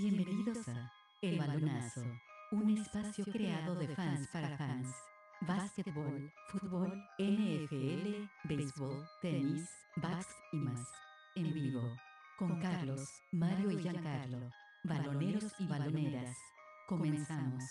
Bienvenidos a El Balonazo, un espacio creado de fans para fans. Básquetbol, fútbol, NFL, béisbol, tenis, backs y más. En vivo. Con Carlos, Mario y Giancarlo. Baloneros y baloneras. Comenzamos.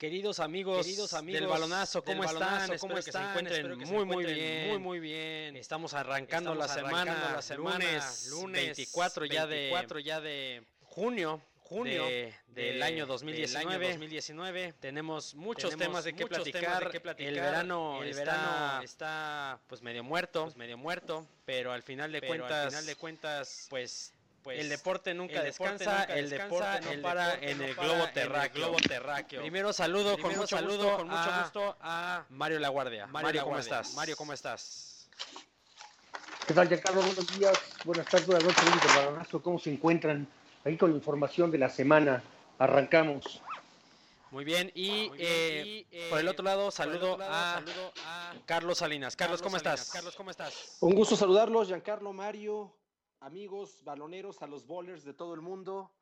Queridos amigos, Queridos amigos del balonazo, ¿cómo del están? Balonazo, Espero ¿cómo que se están? encuentren Espero que se muy, muy encuentren bien. muy, muy bien. Estamos arrancando Estamos la arrancando semana, la semana, lunes, lunes 24 ya de 24 ya de junio, junio de- del de- año del 2019. año 2019. Tenemos muchos Tenemos temas de qué muchos platicar. temas de qué platicar. El verano, El está, verano está pues medio muerto, pues, medio muerto, pero al final de pero al cuentas, final de cuentas, pues pues el deporte nunca el deporte descansa, nunca el descansa, deporte no el para deporte en no el para globo en el terráqueo. globo terráqueo. Primero saludo con Primero mucho saludo gusto, con mucho a gusto a Mario La Guardia. Mario, ¿cómo Laguardia. estás? Mario, ¿cómo estás? ¿Qué tal, Giancarlo? Buenos días, buenas tardes, buenas noches. ¿Cómo se encuentran? Ahí con la información de la semana. Arrancamos. Muy bien, y, Muy bien, eh, y, eh, por el otro lado el saludo, otro lado, a saludo a Carlos Salinas. Carlos, ¿cómo Salinas. estás? Carlos, ¿cómo estás? Un gusto saludarlos, Giancarlo, Mario, amigos, baloneros, a los bowlers de todo el mundo.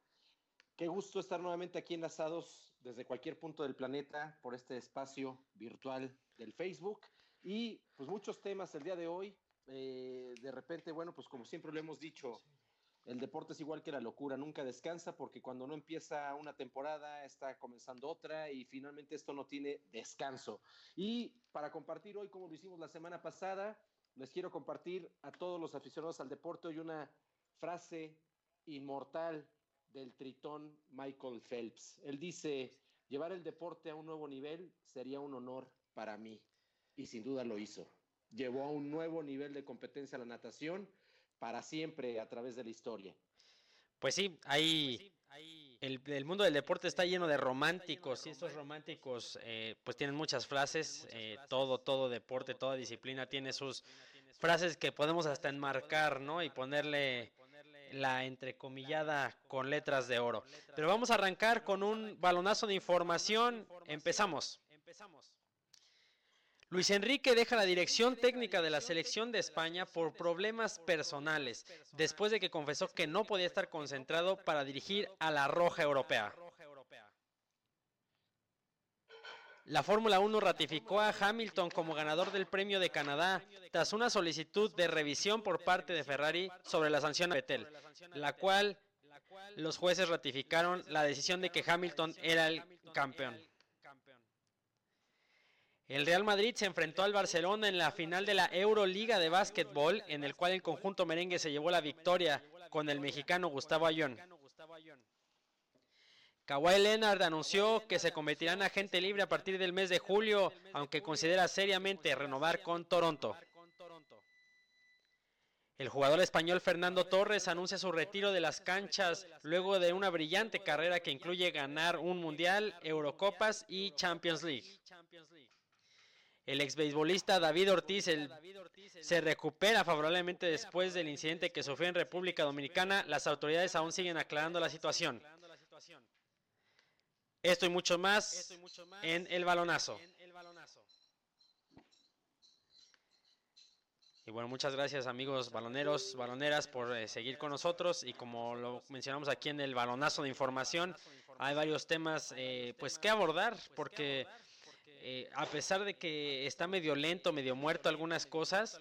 Qué gusto estar nuevamente aquí enlazados desde cualquier punto del planeta por este espacio virtual del Facebook. Y pues muchos temas el día de hoy. Eh, de repente, bueno, pues como siempre lo hemos dicho, el deporte es igual que la locura, nunca descansa porque cuando no empieza una temporada está comenzando otra y finalmente esto no tiene descanso. Y para compartir hoy, como lo hicimos la semana pasada, les quiero compartir a todos los aficionados al deporte hoy una frase inmortal del tritón Michael Phelps. Él dice, llevar el deporte a un nuevo nivel sería un honor para mí. Y sin duda lo hizo. Llevó a un nuevo nivel de competencia la natación para siempre a través de la historia. Pues sí, ahí el, el mundo del deporte está lleno de románticos y estos románticos eh, pues tienen muchas frases, eh, todo, todo deporte, toda disciplina tiene sus frases que podemos hasta enmarcar, ¿no? Y ponerle la entrecomillada con letras de oro. Pero vamos a arrancar con un balonazo de información. Empezamos. Luis Enrique deja la dirección técnica de la selección de España por problemas personales, después de que confesó que no podía estar concentrado para dirigir a la Roja Europea. La Fórmula 1 ratificó a Hamilton como ganador del Premio de Canadá tras una solicitud de revisión por parte de Ferrari sobre la sanción a Vettel, la cual los jueces ratificaron la decisión de que Hamilton era el campeón. El Real Madrid se enfrentó al Barcelona en la final de la Euroliga de básquetbol, en el cual el conjunto merengue se llevó la victoria con el mexicano Gustavo Ayón. Kawhi Leonard anunció que se convertirá en agente libre a partir del mes de julio, aunque considera seriamente renovar con Toronto. El jugador español Fernando Torres anuncia su retiro de las canchas luego de una brillante carrera que incluye ganar un Mundial, Eurocopas y Champions League. El ex beisbolista David Ortiz se recupera favorablemente después del incidente que sufrió en República Dominicana. Las autoridades aún siguen aclarando la situación. Esto y mucho más en el balonazo. Y bueno, muchas gracias amigos baloneros, baloneras por eh, seguir con nosotros y como lo mencionamos aquí en el balonazo de información, hay varios temas eh, pues que abordar porque eh, a pesar de que está medio lento, medio muerto algunas cosas,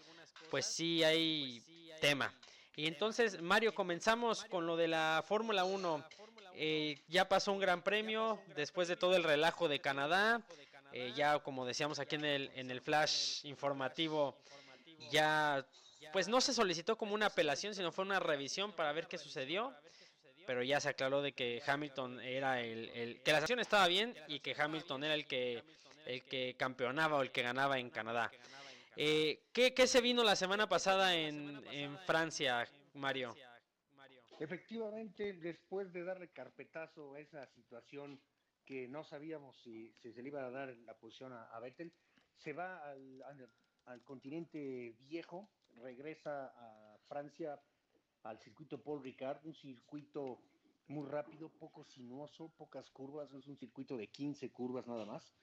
pues sí hay tema. Y entonces, Mario, comenzamos con lo de la Fórmula 1. eh, ya pasó un gran premio después de todo el relajo de Canadá. eh, ya como decíamos aquí en el, en el flash informativo, ya pues no se solicitó como una apelación, sino fue una revisión para ver qué sucedió. Pero ya se aclaró de que Hamilton era el, el- que la sanción estaba bien y que Hamilton era el que el que campeonaba o el que ganaba en Canadá. Eh, ¿qué, qué se vino la semana pasada en, en Francia, Mario? Efectivamente, después de darle carpetazo a esa situación que no sabíamos si, si se le iba a dar la posición a, a Vettel, se va al, al- al continente viejo, regresa a Francia, al circuito Paul Ricard, un circuito muy rápido, poco sinuoso, pocas curvas, es un circuito de 15 curvas nada más.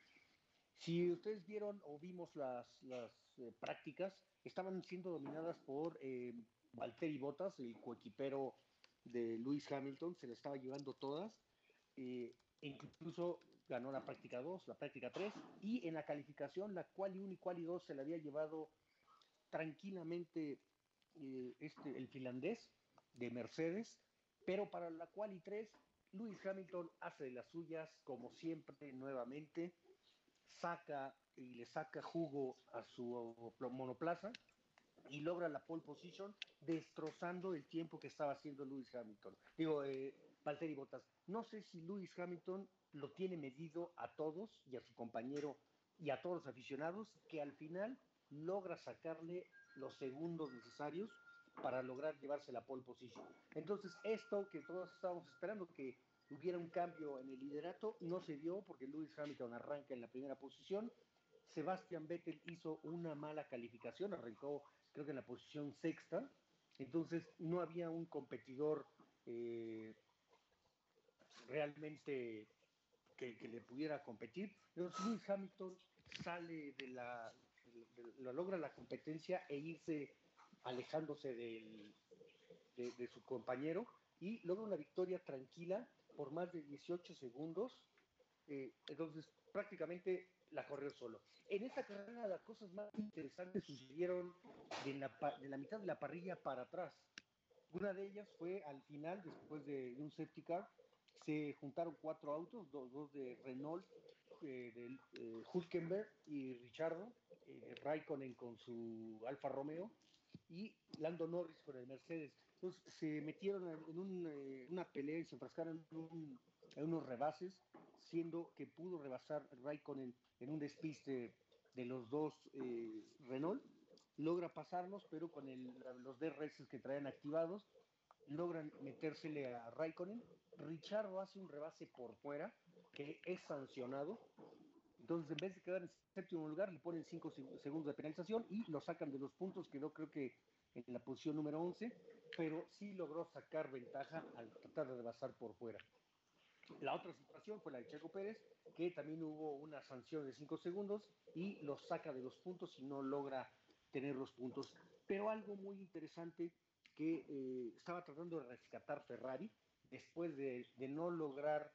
Si ustedes vieron o vimos las, las eh, prácticas, estaban siendo dominadas por eh, Valtteri Bottas, el coequipero de Lewis Hamilton, se le estaba llevando todas. eh, incluso ganó la práctica 2, la práctica 3, y en la calificación, la quali 1 y quali 2 se le había llevado tranquilamente eh, este, el finlandés de Mercedes, pero para la quali 3, Lewis Hamilton hace de las suyas, como siempre, nuevamente, saca y le saca jugo a su monoplaza y logra la pole position destrozando el tiempo que estaba haciendo Lewis Hamilton. Digo, eh, Valtteri Bottas. No sé si Lewis Hamilton lo tiene medido a todos y a su compañero y a todos los aficionados que al final logra sacarle los segundos necesarios para lograr llevarse la pole position. Entonces, esto que todos estábamos esperando que hubiera un cambio en el liderato, no se dio porque Lewis Hamilton arranca en la primera posición. Sebastian Vettel hizo una mala calificación, arrancó creo que en la posición sexta, entonces no había un competidor eh, realmente que, que le pudiera competir. Entonces Lewis Hamilton sale de la, logra la competencia e irse alejándose del- de, de su compañero y logra una victoria tranquila por más de 18 segundos. eh, entonces prácticamente la corrió solo. En esta carrera las cosas más interesantes sucedieron de la, mitad de la parrilla para atrás. Una de ellas fue al final, después de, un safety car, se juntaron cuatro autos, dos, de Renault, eh, de eh, Hülkenberg y Richardo, eh, Raikkonen con su Alfa Romeo y Lando Norris con el Mercedes. Entonces se metieron en un, eh, una pelea y se enfrascaron en, un- en unos rebases, siendo que pudo rebasar Raikkonen en un despiste de los dos eh, Renault. Logra pasarlos, pero con el- los DRS que traían activados, logran metérsele a Raikkonen. Richardo hace un rebase por fuera, que es sancionado. Entonces, en vez de quedar en séptimo lugar, le ponen 5 segundos de penalización y lo sacan de los puntos, quedó creo que en la posición número 11, pero sí logró sacar ventaja al tratar de rebasar por fuera. La otra situación fue la de Checo Pérez, que también hubo una sanción de 5 segundos y lo saca de los puntos y no logra tener los puntos. Pero algo muy interesante que eh, estaba tratando de rescatar Ferrari después de, de no lograr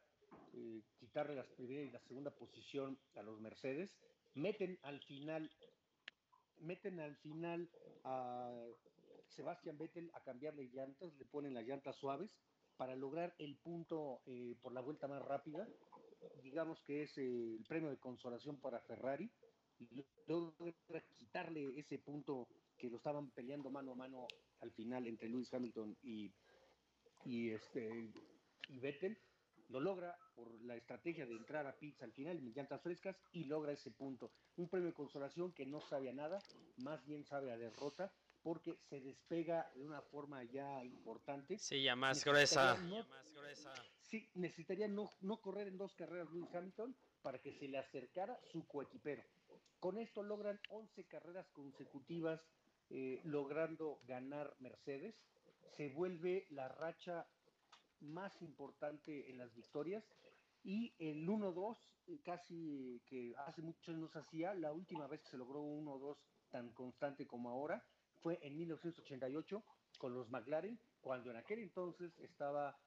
eh, quitarle la primera y la segunda posición a los Mercedes, meten al final, meten al final a Sebastian Vettel a cambiarle llantas, le ponen las llantas suaves para lograr el punto eh, por la vuelta más rápida. Digamos que es eh, el premio de consolación para Ferrari. Logra quitarle ese punto que lo estaban peleando mano a mano al final entre Lewis Hamilton y, y, este, y Vettel. Lo logra por la estrategia de entrar a pits al final en llantas frescas y logra ese punto. Un premio de consolación que no sabe a nada, más bien sabe a derrota, porque se despega de una forma ya importante. Sí, ya más gruesa. no- Sí, necesitaría no, no correr en dos carreras Lewis Hamilton para que se le acercara su coequipero. Con esto logran 11 carreras consecutivas eh, logrando ganar Mercedes. Se vuelve la racha más importante en las victorias y el 1-2 eh, casi que hace muchos años hacía, la última vez que se logró un 1-2 tan constante como ahora fue en 1988 con los McLaren, cuando en aquel entonces estaba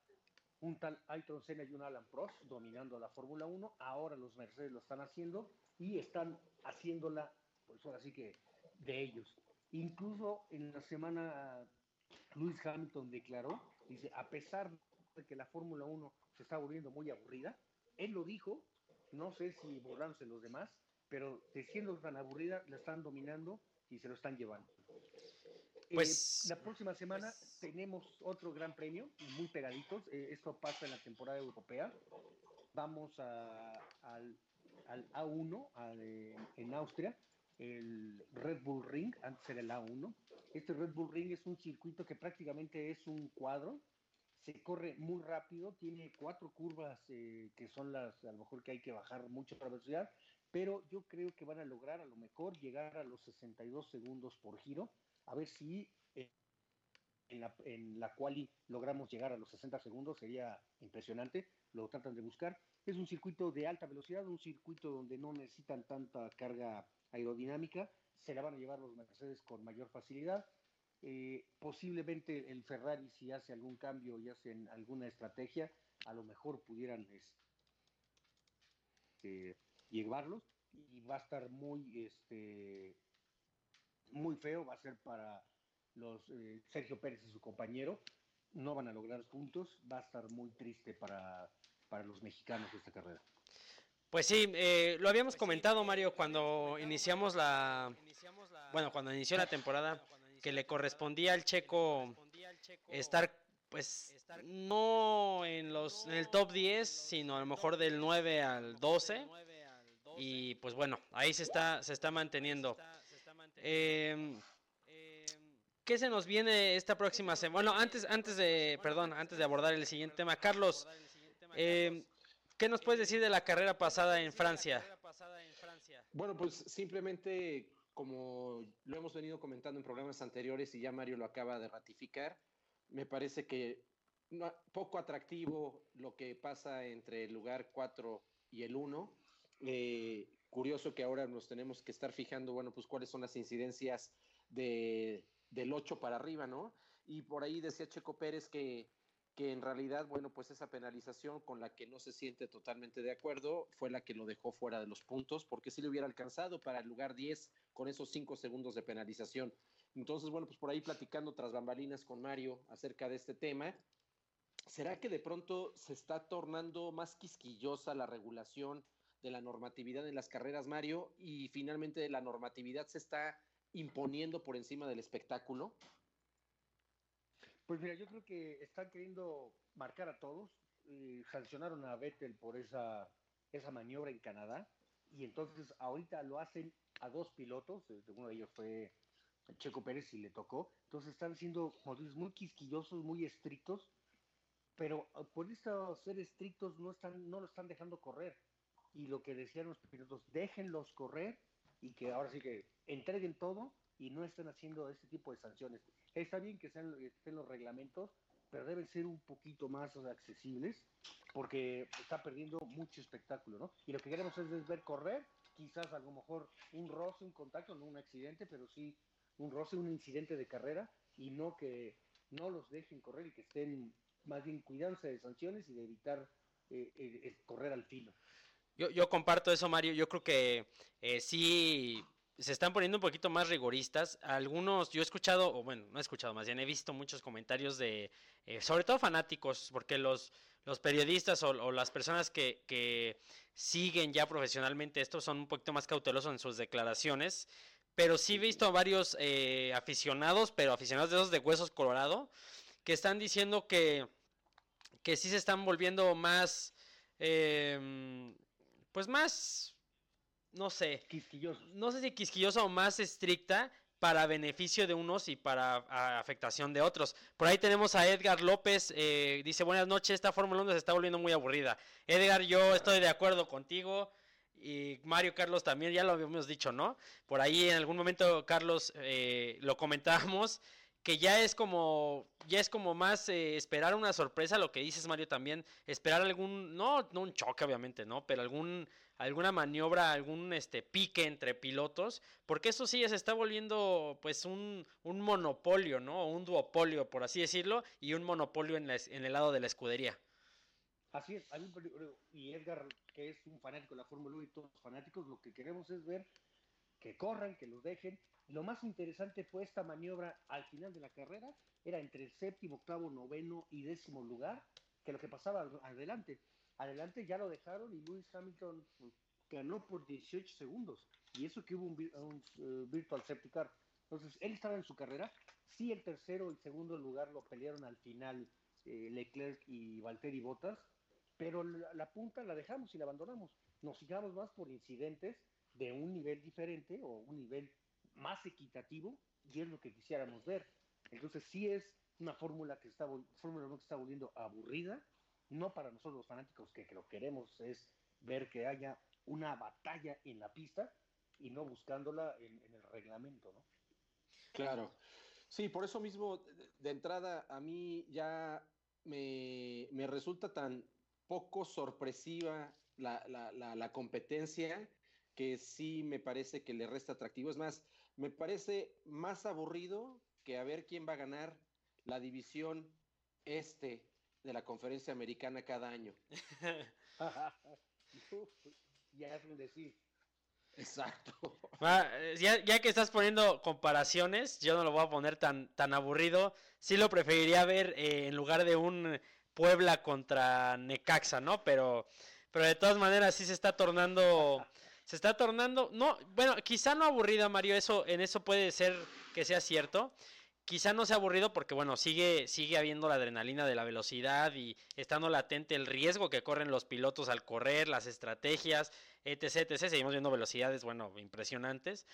un tal Ayrton Senna y un Alan Prost dominando la Fórmula 1, ahora los Mercedes lo están haciendo y están haciéndola, pues ahora sí que de ellos. Incluso en la semana Lewis Hamilton declaró, dice, a pesar de que la Fórmula 1 se está volviendo muy aburrida. Él lo dijo, no sé si burlándose los demás, pero de siendo tan aburrida, la están dominando y se lo están llevando. Eh, Pues- la próxima semana tenemos otro gran premio, muy pegaditos. eh, esto pasa en la temporada europea. Vamos a- al, al A1 al, eh, en Austria, el Red Bull Ring, antes era el A1. Este Red Bull Ring es un circuito que prácticamente es un cuadro. Se corre muy rápido, tiene cuatro curvas eh, que son las, a lo mejor que hay que bajar mucho para velocidad, pero yo creo que van a lograr a lo mejor llegar a los 62 segundos por giro, a ver si eh, en la, en la quali logramos llegar a los 60 segundos, sería impresionante, lo tratan de buscar. Es un circuito de alta velocidad, un circuito donde no necesitan tanta carga aerodinámica, se la van a llevar los Mercedes con mayor facilidad. Eh, posiblemente el Ferrari, si hace algún cambio y hacen alguna estrategia, a lo mejor pudieran este, llevarlos y va a estar muy, este, muy feo, va a ser para los eh, Sergio Pérez y su compañero, no van a lograr puntos, va a estar muy triste para, para los mexicanos esta carrera. Pues sí, eh, lo habíamos comentado, Mario, cuando iniciamos la. Bueno, cuando inició la temporada, que le correspondía al checo estar, pues, no en, los, en el top 10, sino a lo mejor del 9 al 12. Y pues bueno, ahí se está, se está manteniendo. Eh, ¿Qué se nos viene esta próxima semana? Bueno, antes, antes de, perdón, antes de abordar el siguiente tema, Carlos, eh, ¿qué nos puedes decir de la carrera pasada en Francia? Bueno, pues simplemente como lo hemos venido comentando en programas anteriores y ya Mario lo acaba de ratificar, me parece que poco atractivo lo que pasa entre el lugar 4 y el 1. Eh, curioso que ahora nos tenemos que estar fijando, bueno, pues cuáles son las incidencias de, del 8 para arriba, ¿no? Y por ahí decía Checo Pérez que, que en realidad, bueno, pues esa penalización con la que no se siente totalmente de acuerdo fue la que lo dejó fuera de los puntos, porque sí le hubiera alcanzado para el lugar 10 con esos 5 segundos de penalización. Entonces, bueno, pues por ahí platicando tras bambalinas con Mario acerca de este tema, ¿será que de pronto se está tornando más quisquillosa la regulación de la normatividad en las carreras, Mario, y finalmente la normatividad se está imponiendo por encima del espectáculo? Pues mira, yo creo que están queriendo marcar a todos. eh, sancionaron a Vettel por esa, esa maniobra en Canadá. Y entonces ahorita lo hacen a dos pilotos. eh, Uno de ellos fue Checo Pérez y le tocó. Entonces están siendo, como muy quisquillosos, muy estrictos. Pero por eso ser estrictos no, están, no lo están dejando correr. Y lo que decían los pilotos, déjenlos correr y que ahora sí que entreguen todo y no estén haciendo este tipo de sanciones. Está bien que sean, estén los reglamentos, pero deben ser un poquito más accesibles porque está perdiendo mucho espectáculo, ¿no? Y lo que queremos es, es ver correr, quizás a lo mejor un roce, un contacto, no un accidente, pero sí un roce, un incidente de carrera y no que no los dejen correr y que estén más bien cuidándose de sanciones y de evitar eh, eh, eh, correr al filo. Yo, yo comparto eso, Mario. Yo creo que eh, sí se están poniendo un poquito más rigoristas. Algunos, yo he escuchado, o bueno, no he escuchado, más bien he visto muchos comentarios de, eh, sobre todo fanáticos, porque los, los periodistas o, o las personas que, que siguen ya profesionalmente esto son un poquito más cautelosos en sus declaraciones. Pero sí he visto a varios eh, aficionados, pero aficionados de esos de huesos colorado, que están diciendo que, que sí se están volviendo más, em, pues más, no sé, Quisquillosos. no sé si quisquillosa o más estricta para beneficio de unos y para afectación de otros. Por ahí tenemos a Edgar López, eh, dice buenas noches, esta Fórmula 1 se está volviendo muy aburrida. Edgar, yo estoy de acuerdo contigo y Mario Carlos también, ya lo habíamos dicho, ¿no? Por ahí en algún momento, Carlos, eh, lo comentábamos, que ya es como, ya es como más eh, esperar una sorpresa, lo que dices Mario también, esperar algún, no, no un choque obviamente, ¿no? Pero algún, alguna maniobra, algún este pique entre pilotos, porque eso sí ya se está volviendo pues un, un monopolio, ¿no? Un duopolio, por así decirlo, y un monopolio en, la en el lado de la escudería. Así es, y Edgar, que es un fanático de la Fórmula 1 y todos los fanáticos, lo que queremos es ver que corran, que los dejen. Lo más interesante fue esta maniobra al final de la carrera, era entre el séptimo, octavo, noveno y décimo lugar, que lo que pasaba adelante. Adelante ya lo dejaron y Lewis Hamilton pues, ganó por 18 segundos. Y eso que hubo un, eh, virtual safety. Entonces, él estaba en su carrera. Sí, el tercero y segundo lugar lo pelearon al final eh, Leclerc y Valtteri Bottas, pero la, la punta la dejamos y la abandonamos. Nos fijamos más por incidentes de un nivel diferente o un nivel más equitativo y es lo que quisiéramos ver. Entonces, sí es una fórmula que está Fórmula 1 que está volviendo aburrida, no para nosotros los fanáticos que, que lo queremos es ver que haya una batalla en la pista y no buscándola en, el reglamento, ¿no? Claro. Sí, por eso mismo, de- de entrada, a mí ya me, me resulta tan poco sorpresiva la, la- la- la competencia que sí me parece que le resta atractivo. Es más, me parece más aburrido que a ver quién va a ganar la división este de la conferencia americana cada año. ya es un decir. Exacto. Ah, eh, Ya, ya que estás poniendo comparaciones, yo no lo voy a poner tan, tan aburrido. Sí lo preferiría ver eh, en lugar de un Puebla contra Necaxa, ¿no? Pero, pero de todas maneras sí se está tornando, se está tornando, no, bueno, quizá no aburrida, Mario, eso, en eso puede ser que sea cierto. Quizá no sea aburrido porque, bueno, sigue, sigue habiendo la adrenalina de la velocidad y estando latente el riesgo que corren los pilotos al correr, las estrategias, etc, etc. Seguimos viendo velocidades, bueno, impresionantes.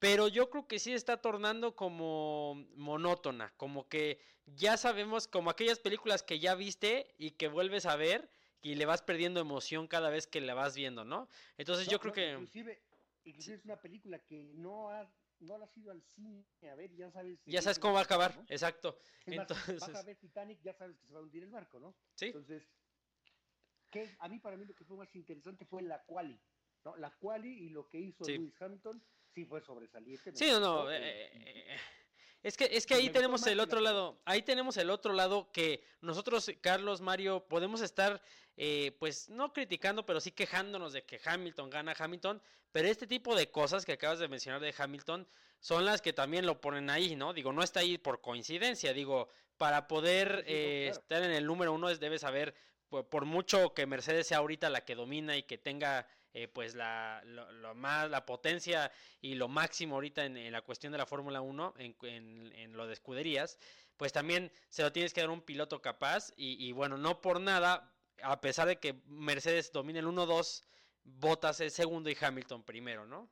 Pero yo creo que sí está tornando como monótona, como que ya sabemos, como aquellas películas que ya viste y que vuelves a ver y le vas perdiendo emoción cada vez que la vas viendo, ¿no? Entonces yo creo no, que... Inclusive, inclusive es una película que no ha, no la has ido al cine a ver, ya sabes. Ya sabes cómo va a acabar, ¿no? exacto. Es más, vas a Entonces, ver Titanic, ya sabes que se va a hundir el barco, ¿no? sí, Entonces, ¿qué? a mí para mí lo que fue más interesante fue la quali, ¿no? La quali y lo que hizo Sí. Lewis Hamilton sí fue sobresaliente. Sí, no, no. eh, es que, es que ahí tenemos más el otro la lado. Ahí tenemos el otro lado que nosotros, Carlos, Mario, podemos estar, eh, pues, no criticando, pero sí quejándonos de que Hamilton gana Hamilton. Pero este tipo de cosas que acabas de mencionar de Hamilton son las que también lo ponen ahí, ¿no? Digo, no está ahí por coincidencia. Digo, para poder sí, eh, claro. estar en el número uno es, debe saber, por, por mucho que Mercedes sea ahorita la que domina y que tenga, eh, pues, la, lo, más, la potencia y lo máximo ahorita en, la cuestión de la Fórmula 1, en, en- lo de escuderías, pues también se lo tienes que dar un piloto capaz. Y, y bueno, no por nada, a pesar de que Mercedes domina el 1-2, Bottas es segundo y Hamilton primero, ¿no?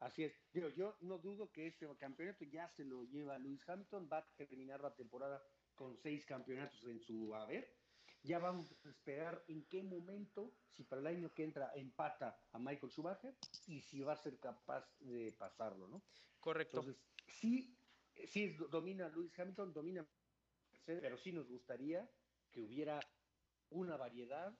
Así es. Digo, yo no dudo que este campeonato ya se lo lleva Lewis Hamilton, va a terminar la temporada con seis campeonatos en su haber. Ya vamos a esperar en qué momento, si para el año que entra empata a Michael Schumacher y si va a ser capaz de pasarlo, ¿no? Correcto. Entonces, sí, sí domina Lewis Hamilton, domina Mercedes, pero sí nos gustaría que hubiera una variedad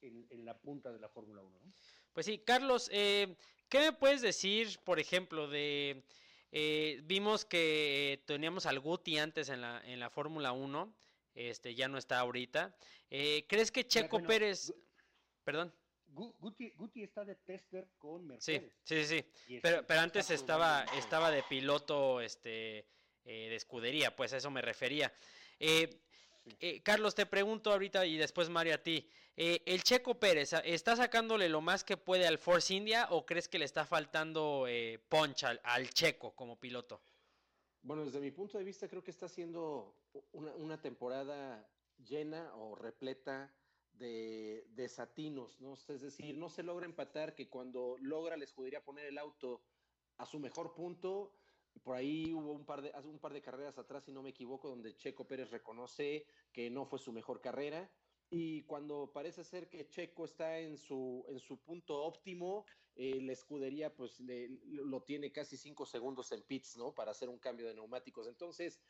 en, en la punta de la Fórmula 1, ¿no? Pues sí, Carlos, eh, ¿qué me puedes decir, por ejemplo, de... eh, vimos que teníamos al Guti antes en la, en la Fórmula 1, este, ya no está ahorita. Eh, ¿Crees que Checo bueno, Pérez... Gu- Perdón, Gu- Guti, Guti está de tester con Mercedes. sí, sí, sí. Pero, pero antes estaba, estaba de piloto este, eh, de escudería, pues a eso me refería. Eh, eh, Carlos, te pregunto ahorita y después Mario a ti. eh, ¿El Checo Pérez está sacándole lo más que puede al Force India o crees que le está faltando eh, punch al, al Checo como piloto? Bueno, desde mi punto de vista creo que está siendo una, temporada llena o repleta de desatinos, ¿no? Es decir, no se logra empatar que cuando logra la escudería poner el auto a su mejor punto, por ahí hubo un par de, un par de carreras atrás, si no me equivoco, donde Checo Pérez reconoce que no fue su mejor carrera. Y cuando parece ser que Checo está en su, en su punto óptimo, eh, la escudería pues lo tiene casi cinco segundos en pits, ¿no? Para hacer un cambio de neumáticos. Entonces,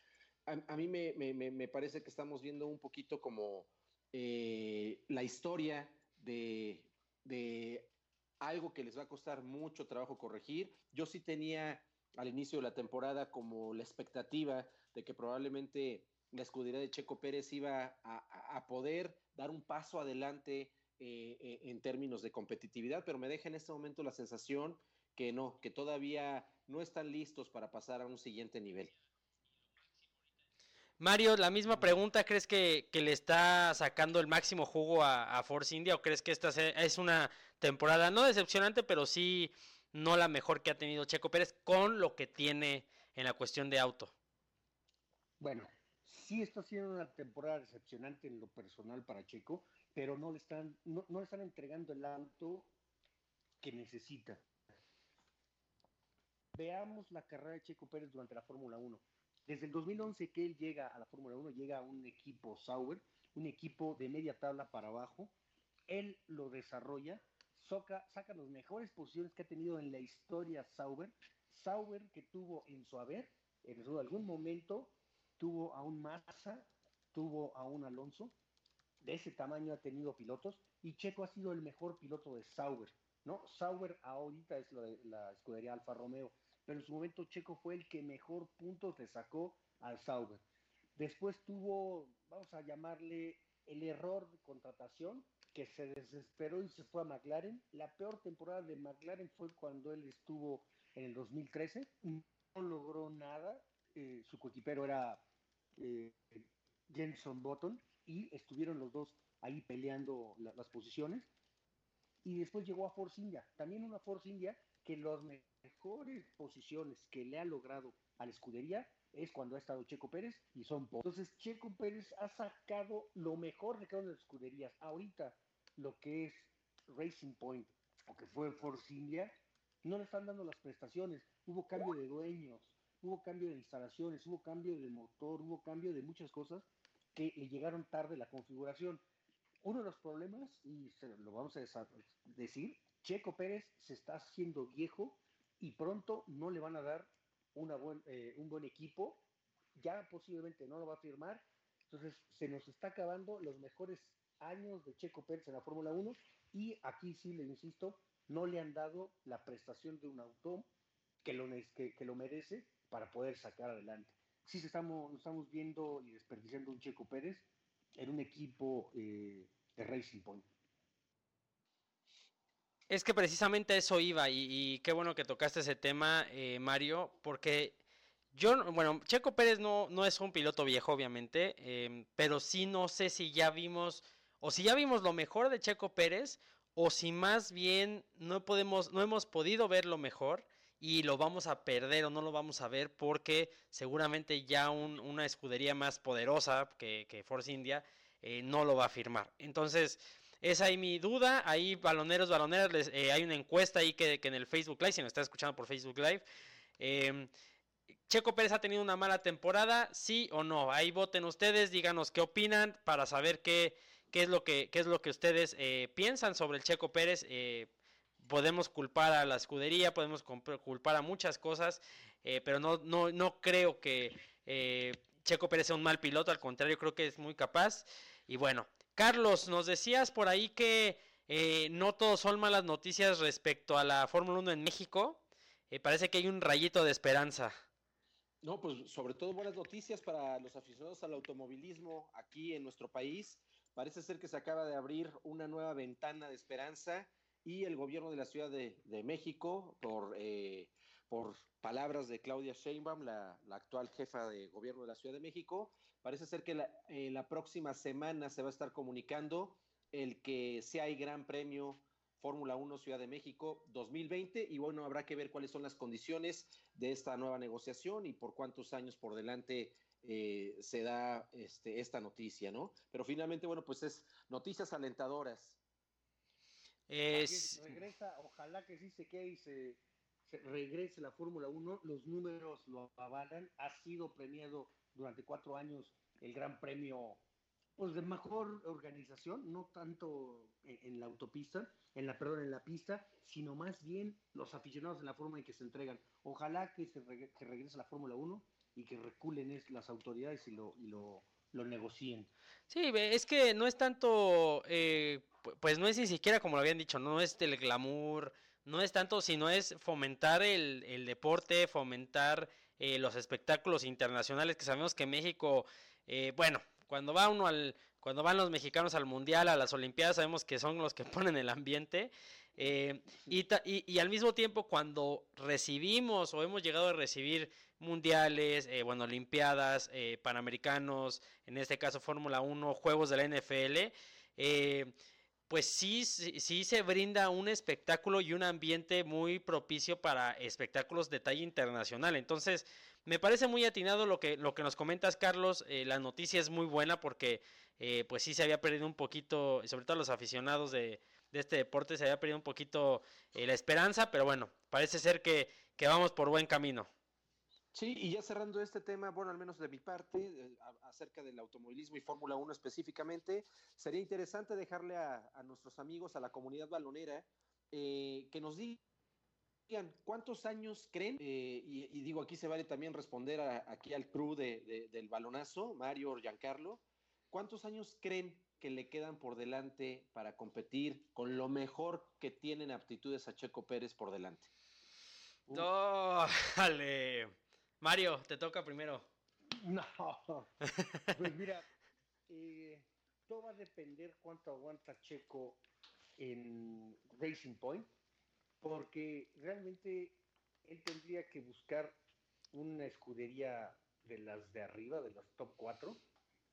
a, mí me, me- me- parece que estamos viendo un poquito como eh, la historia de, de algo que les va a costar mucho trabajo corregir. Yo sí tenía al inicio de la temporada como la expectativa de que probablemente la escudería de Checo Pérez iba a- a poder dar un paso adelante eh, eh, en términos de competitividad, pero me deja en este momento la sensación que no, que todavía no están listos para pasar a un siguiente nivel. Mario, la misma pregunta, ¿crees que, que le está sacando el máximo jugo a, a Force India o crees que esta es una temporada no decepcionante, pero sí no la mejor que ha tenido Checo Pérez con lo que tiene en la cuestión de auto? Bueno, sí está siendo una temporada decepcionante en lo personal para Checo, pero no le están, no, no le están entregando el auto que necesita. Veamos la carrera de Checo Pérez durante la Fórmula 1. Desde el 2011 que él llega a la Fórmula 1, llega a un equipo Sauber, un equipo de media tabla para abajo. Él lo desarrolla, saca, saca las mejores posiciones que ha tenido en la historia Sauber. Sauber que tuvo en su haber, en algún momento, tuvo a un Massa, tuvo a un Alonso. De ese tamaño ha tenido pilotos y Checo ha sido el mejor piloto de Sauber. ¿no? Sauber ahorita es la, la escudería Alfa Romeo, pero en su momento Checo fue el que mejor puntos le sacó al Sauber. Después tuvo, vamos a llamarle el error de contratación, que se desesperó y se fue a McLaren. La peor temporada de McLaren fue cuando él estuvo en el 2013. No logró nada. Eh, su coequipero era eh, Jenson Button y estuvieron los dos ahí peleando la, las posiciones. Y después llegó a Force India. También una Force India que las mejores posiciones que le ha logrado a la escudería es cuando ha estado Checo Pérez y son pocos. Entonces Checo Pérez ha sacado lo mejor de cada una de las escuderías. Ahorita lo que es Racing Point o que fue Force India no le están dando las prestaciones. Hubo cambio de dueños, hubo cambio de instalaciones, hubo cambio de motor, hubo cambio de muchas cosas que le llegaron tarde la configuración. Uno de los problemas, y se lo vamos a decir, Checo Pérez se está haciendo viejo y pronto no le van a dar una eh, un buen equipo, ya posiblemente no lo va a firmar, entonces se nos está acabando los mejores años de Checo Pérez en la Fórmula 1 y aquí sí le insisto, no le han dado la prestación de un auto que lo, que, que lo merece para poder sacar adelante. Sí estamos, estamos viendo y desperdiciando un Checo Pérez en un equipo eh, de Racing Point. Es que precisamente eso iba y, qué bueno que tocaste ese tema, eh, Mario, porque yo, bueno, Checo Pérez no, no es un piloto viejo, obviamente, eh, pero sí no sé si ya vimos, o si ya vimos lo mejor de Checo Pérez, o si más bien no podemos, no hemos podido ver lo mejor y lo vamos a perder o no lo vamos a ver porque seguramente ya un, una escudería más poderosa que, que Force India eh, no lo va a firmar. Entonces, esa ahí mi duda. Ahí, baloneros, baloneras, les, eh, hay una encuesta ahí que, que, en el Facebook Live, si nos está escuchando por Facebook Live. Eh, Checo Pérez ha tenido una mala temporada, sí o no. Ahí voten ustedes, díganos qué opinan para saber qué, qué, es, lo que, qué es lo que ustedes eh, piensan sobre el Checo Pérez. Eh, podemos culpar a la escudería, podemos culpar a muchas cosas, eh, pero no, no, no creo que eh, Checo Pérez sea un mal piloto, al contrario, creo que es muy capaz. Y bueno, Carlos, nos decías por ahí que eh, no todos son malas noticias respecto a la Fórmula 1 en México. Eh, parece que hay un rayito de esperanza. No, pues sobre todo buenas noticias para los aficionados al automovilismo aquí en nuestro país. Parece ser que se acaba de abrir una nueva ventana de esperanza y el gobierno de la Ciudad de, México, por, eh, por palabras de Claudia Sheinbaum, la, la, actual jefa de gobierno de la Ciudad de México, parece ser que la, eh, la próxima semana se va a estar comunicando el que sea hay gran premio Fórmula 1 Ciudad de México 2020 y bueno, habrá que ver cuáles son las condiciones de esta nueva negociación y por cuántos años por delante eh, se da este, esta noticia, ¿no? Pero finalmente, bueno, pues es noticias alentadoras. Es... Regresa, ojalá que sí se quede y se, se regrese la Fórmula 1, los números lo avalan, ha sido premiado durante cuatro años el Gran Premio pues de mejor organización, no tanto en, en, la autopista, en la perdón, en la pista, sino más bien los aficionados en la forma en que se entregan. Ojalá que se que regrese la Fórmula 1 y que reculen es, las autoridades y lo, y lo, lo negocien. Sí, es que no es tanto, eh, pues no es ni siquiera como lo habían dicho, no es el glamour, no es tanto, sino es fomentar el, deporte, fomentar eh, los espectáculos internacionales, que sabemos que México, eh, bueno, cuando va uno al, cuando van los mexicanos al mundial, a las olimpiadas, sabemos que son los que ponen el ambiente. Eh, y, al mismo tiempo, cuando recibimos o hemos llegado a recibir mundiales, eh, bueno, olimpiadas, eh, panamericanos, en este caso Fórmula 1, juegos de la NFL, eh, pues sí, sí, sí se brinda un espectáculo y un ambiente muy propicio para espectáculos de talla internacional. Entonces, me parece muy atinado lo que, lo que nos comentas, Carlos. eh, la noticia es muy buena porque, eh, pues sí se había perdido un poquito, sobre todo los aficionados de, de este deporte, se había perdido un poquito eh, la esperanza, pero bueno, parece ser que, que vamos por buen camino. Sí, y ya cerrando este tema, bueno, al menos de mi parte, eh, acerca del automovilismo y Fórmula 1 específicamente, sería interesante dejarle a, a nuestros amigos, a la comunidad balonera, eh, que nos digan cuántos años creen, eh, y, digo, aquí se vale también responder aquí al crew de- de- del balonazo, Mario o Giancarlo, ¿cuántos años creen que le quedan por delante para competir con lo mejor que tienen aptitudes a Checo Pérez por delante? ¡Oh, ¡Dale! Mario, te toca primero. No, pues mira, eh, todo va a depender cuánto aguanta Checo en Racing Point, porque realmente él tendría que buscar una escudería de las de arriba, de los top 4.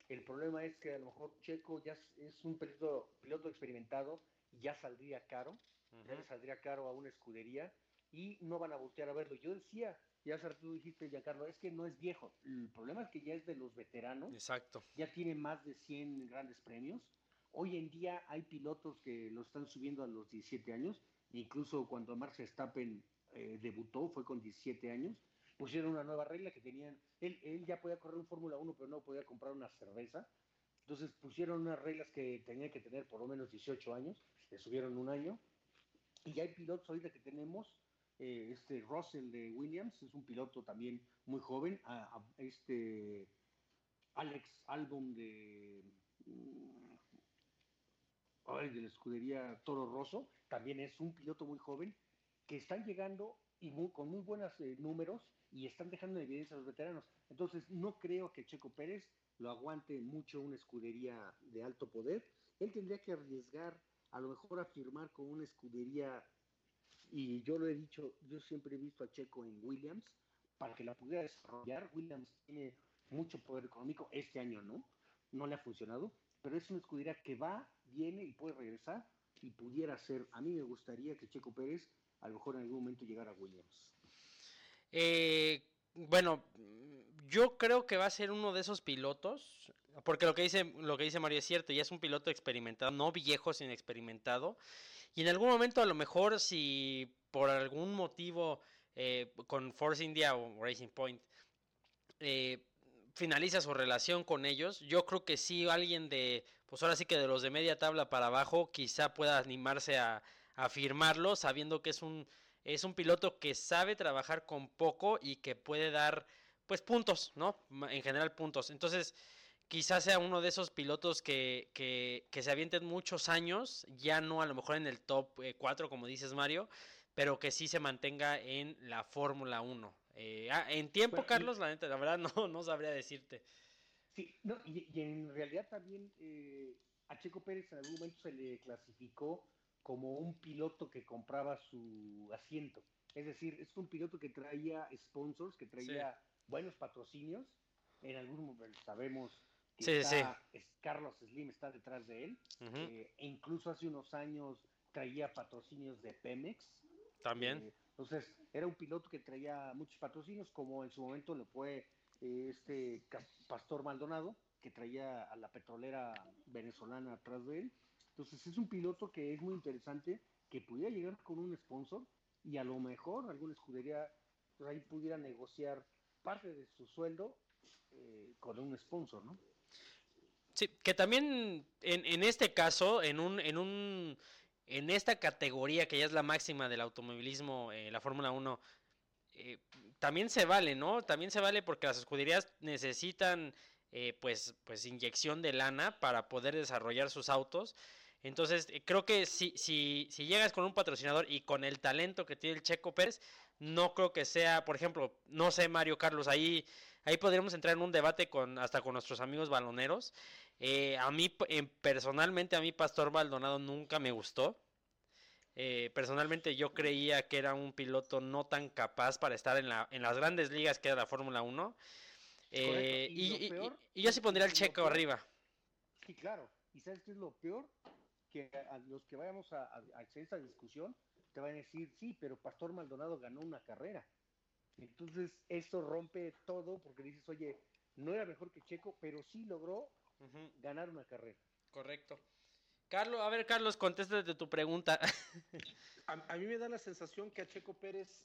El problema es que a lo mejor Checo ya es- es un piloto, piloto experimentado y ya saldría caro, ya le saldría caro a una escudería y no van a voltear a verlo. Yo decía, ya hace rato dijiste, Giancarlo, es que no es viejo. El problema es que ya es de los veteranos, Exacto. ya tiene más de 100 grandes premios. Hoy en día hay pilotos que lo están subiendo a los 17 años, incluso cuando Max Verstappen eh, debutó, fue con 17 años, pusieron una nueva regla que tenían, él, él ya podía correr un Fórmula 1, pero no podía comprar una cerveza. Entonces pusieron unas reglas que tenía que tener por lo menos 18 años, le subieron un año. Y ya hay pilotos ahorita que tenemos, eh, este Russell de Williams, es un piloto también muy joven, este Alex Albon de, mm, de la escudería Toro Rosso, también es un piloto muy joven, que están llegando y muy- con muy buenos números y están dejando en evidencia a los veteranos. Entonces, no creo que Checo Pérez lo aguante mucho una escudería de alto poder. Él tendría que arriesgar, a lo mejor a firmar con una escudería, y yo lo he dicho, yo siempre he visto a Checo en Williams, para que la pudiera desarrollar. Williams tiene mucho poder económico, este año no, no le ha funcionado, pero es una escudería que va, viene y puede regresar y pudiera ser, a mí me gustaría que Checo Pérez a lo mejor en algún momento llegara a Williams. Eh, bueno, yo creo que va a ser uno de esos pilotos, porque lo que dice, lo que dice Mario es cierto, ya es un piloto experimentado, no viejo, sino experimentado. Y en algún momento, a lo mejor, si por algún motivo eh, con Force India o Racing Point eh, finaliza su relación con ellos, yo creo que sí alguien de, pues ahora sí que de los de media tabla para abajo, quizá pueda animarse a, a firmarlo, sabiendo que es un es un piloto que sabe trabajar con poco y que puede dar pues puntos, ¿no? En general puntos. Entonces, quizás sea uno de esos pilotos que, que, que se avienten muchos años, ya no a lo mejor en el top 4, como dices Mario, pero que sí se mantenga en la Fórmula 1. Eh, ah, en tiempo, Bueno, y- Carlos, la neta, la verdad no, no sabría decirte. Sí, no, y, y en realidad también eh, a Checo Pérez en algún momento se le clasificó como un piloto que compraba su asiento. Es decir, es un piloto que traía sponsors, que traía buenos patrocinios. En algún momento sabemos que Sí, sí. está- es- Carlos Slim está detrás de él. Eh, e incluso hace unos años traía patrocinios de Pemex. También. Eh, entonces, era un piloto que traía muchos patrocinios, como en su momento lo fue eh, este Pastor Maldonado, que traía a la petrolera venezolana atrás de él. Entonces, es un piloto que es muy interesante, que pudiera llegar con un sponsor y a lo mejor alguna escudería pues, ahí pudiera negociar parte de su sueldo eh, con un sponsor, ¿no? Sí, que también en, en este caso, en un, en un, en esta categoría que ya es la máxima del automovilismo, eh, la Fórmula 1, eh, también se vale, ¿no? También se vale porque las escuderías necesitan, eh, pues, pues, inyección de lana para poder desarrollar sus autos. Entonces, eh, creo que si, si, si llegas con un patrocinador y con el talento que tiene el Checo Pérez, no creo que sea, por ejemplo, no sé, Mario Carlos, ahí, ahí podríamos entrar en un debate con, hasta con nuestros amigos baloneros. Eh, a mí, personalmente, a mí Pastor Maldonado nunca me gustó. Eh, personalmente yo creía que era un piloto no tan capaz para estar en, la, en las grandes ligas que era la Fórmula 1. Eh, Y y, peor- y yo sí pondría el checo peor- arriba. Sí, claro. ¿Y sabes qué es lo peor? Que a los que vayamos a, a- a hacer esa discusión te van a decir, sí, pero Pastor Maldonado ganó una carrera. Entonces, eso rompe todo porque dices, oye, no era mejor que Checo, pero sí logró Ganar una carrera. correcto. Carlos, a ver, Carlos, contéstate tu pregunta. A, a mí me da la sensación que a Checo Pérez,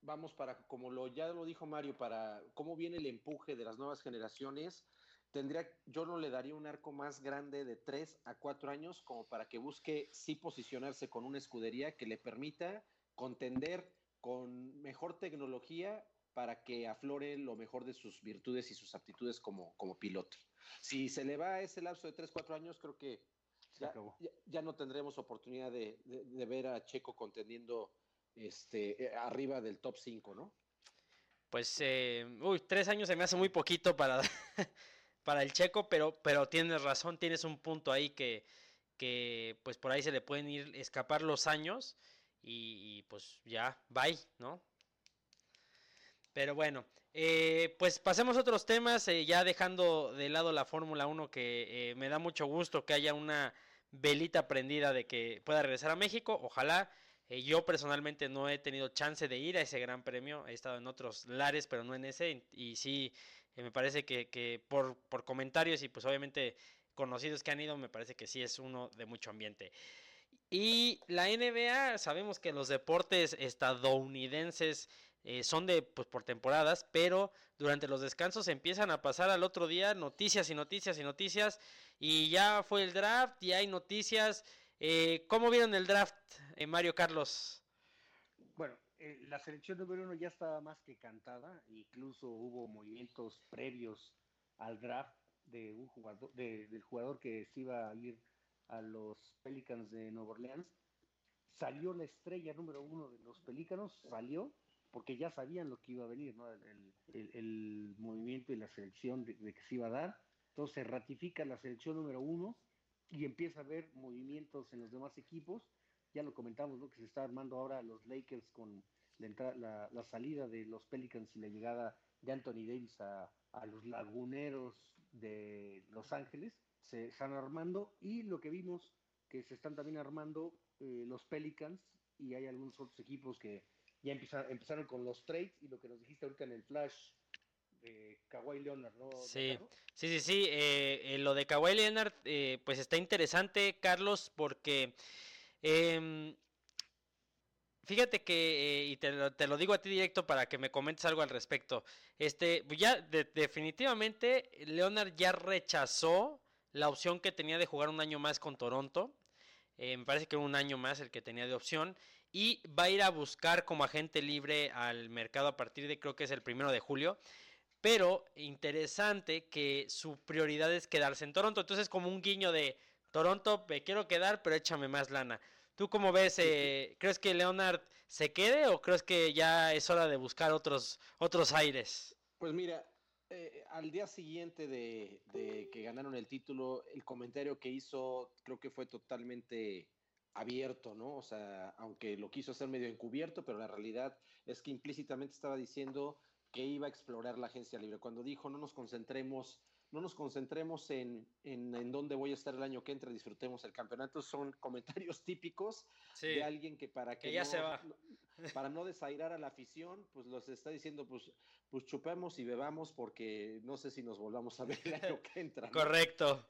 vamos para, como lo ya lo dijo Mario, para cómo viene el empuje de las nuevas generaciones, tendría, yo no le daría un arco más grande de 3 a 4 años como para que busque sí posicionarse con una escudería que le permita contender con mejor tecnología para que aflore lo mejor de sus virtudes y sus aptitudes como, como piloto. Si se le va ese lapso de 3, 4 años, creo que ya, ya- ya no tendremos oportunidad de, de- de ver a Checo contendiendo este, eh, arriba del top 5, ¿no? Pues, eh, uy, tres años se me hace muy poquito para, para el checo, pero, pero tienes razón, tienes un punto ahí que, que pues por ahí se le pueden ir escapar los años y, y, pues ya, bye, ¿no? Pero bueno, eh, pues pasemos a otros temas, eh, ya dejando de lado la Fórmula 1, que eh, me da mucho gusto que haya una velita prendida de que pueda regresar a México, ojalá. Eh, yo personalmente no he tenido chance de ir a ese gran premio, he estado en otros lares, pero no en ese, y sí, eh, me parece que, que por, por comentarios y pues obviamente conocidos que han ido, me parece que sí es uno de mucho ambiente. Y la NBA, sabemos que los deportes estadounidenses eh, son de pues por temporadas, pero durante los descansos empiezan a pasar al otro día noticias y noticias y noticias y ya fue el draft, y hay noticias. Eh, ¿Cómo vieron el draft, eh, Mario Carlos? Bueno, eh, la selección número uno ya estaba más que cantada, incluso hubo movimientos previos al draft de un jugador, de- del jugador que se iba a ir a los Pelicans de Nueva Orleans. Salió la estrella número uno de los Pelícanos, salió porque ya sabían lo que iba a venir, ¿no? El, el- movimiento y la selección de, de que se iba a dar. Entonces ratifica la selección número uno y empieza a haber movimientos en los demás equipos ya lo comentamos, ¿no? que se está armando ahora los Lakers con la, la, la salida de los Pelicans y la llegada de Anthony Davis a, a los laguneros de Los Ángeles. Se están armando y lo que vimos que se están también armando eh, los Pelicans y hay algunos otros equipos que ya empezaron con los trades y lo que nos dijiste ahorita en el flash de Kawhi Leonard, ¿no? Sí. Sí, sí, sí. eh, eh, lo de Kawhi Leonard, eh, pues está interesante, Carlos, porque em, fíjate que, y te lo, te lo digo a ti directo para que me comentes algo al respecto. Este, ya de- definitivamente Leonard ya rechazó la opción que tenía de jugar un año más con Toronto. Eh, me parece que era un año más el que tenía de opción. Y va a ir a buscar como agente libre al mercado a partir de creo que es el primero de julio. Pero interesante que su prioridad es quedarse en Toronto. Entonces, como un guiño de Toronto, me quiero quedar, pero échame más lana. ¿Tú cómo ves? eh, ¿Crees que Leonard se quede o crees que ya es hora de buscar otros, otros aires? Pues mira, eh, al día siguiente de, de que ganaron el título, el comentario que hizo creo que fue totalmente abierto, ¿no? O sea, aunque lo quiso hacer medio encubierto, pero la realidad es que implícitamente estaba diciendo que iba a explorar la agencia libre. Cuando dijo no nos concentremos, no nos concentremos en, en, en dónde voy a estar el año que entra, disfrutemos el campeonato, son comentarios típicos Sí. de alguien que para que, Que ya no- se va. para no desairar a la afición, pues los está diciendo, pues, pues chupemos y bebamos porque no sé si nos volvamos a ver el año que entra. ¿no? Correcto.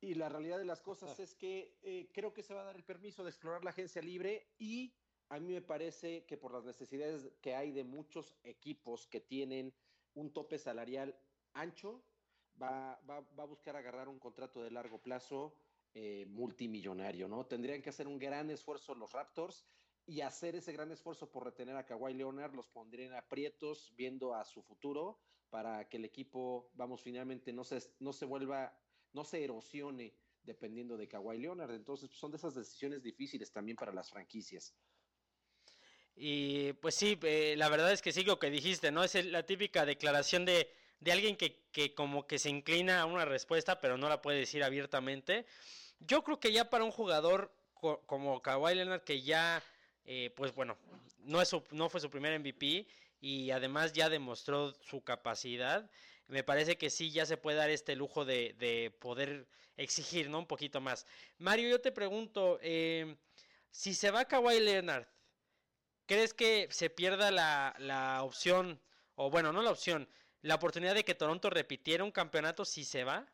Y la realidad de las cosas es que eh, creo que se va a dar el permiso de explorar la agencia libre y a mí me parece que por las necesidades que hay de muchos equipos que tienen un tope salarial ancho, va, va, va a buscar agarrar un contrato de largo plazo eh, multimillonario, ¿no? Tendrían que hacer un gran esfuerzo los Raptors y hacer ese gran esfuerzo por retener a Kawhi Leonard los pondría en aprietos viendo a su futuro para que el equipo, vamos, finalmente no se, no se vuelva, no se erosione dependiendo de Kawhi Leonard. Entonces, pues, son de esas decisiones difíciles también para las franquicias. Y pues sí, eh, la verdad es que sí lo que dijiste, ¿no? Es la típica declaración de, de alguien que, que como que se inclina a una respuesta, pero no la puede decir abiertamente. Yo creo que ya para un jugador co- como Kawhi Leonard que ya, eh, pues bueno, no, es no fue su primer MVP y además ya demostró su capacidad, me parece que sí ya se puede dar este lujo de, de poder exigir, ¿no? Un poquito más. Mario, yo te pregunto, eh, si se va Kawhi Leonard, ¿crees que se pierda la, la opción, o bueno, no la opción, la oportunidad de que Toronto repitiera un campeonato si se va?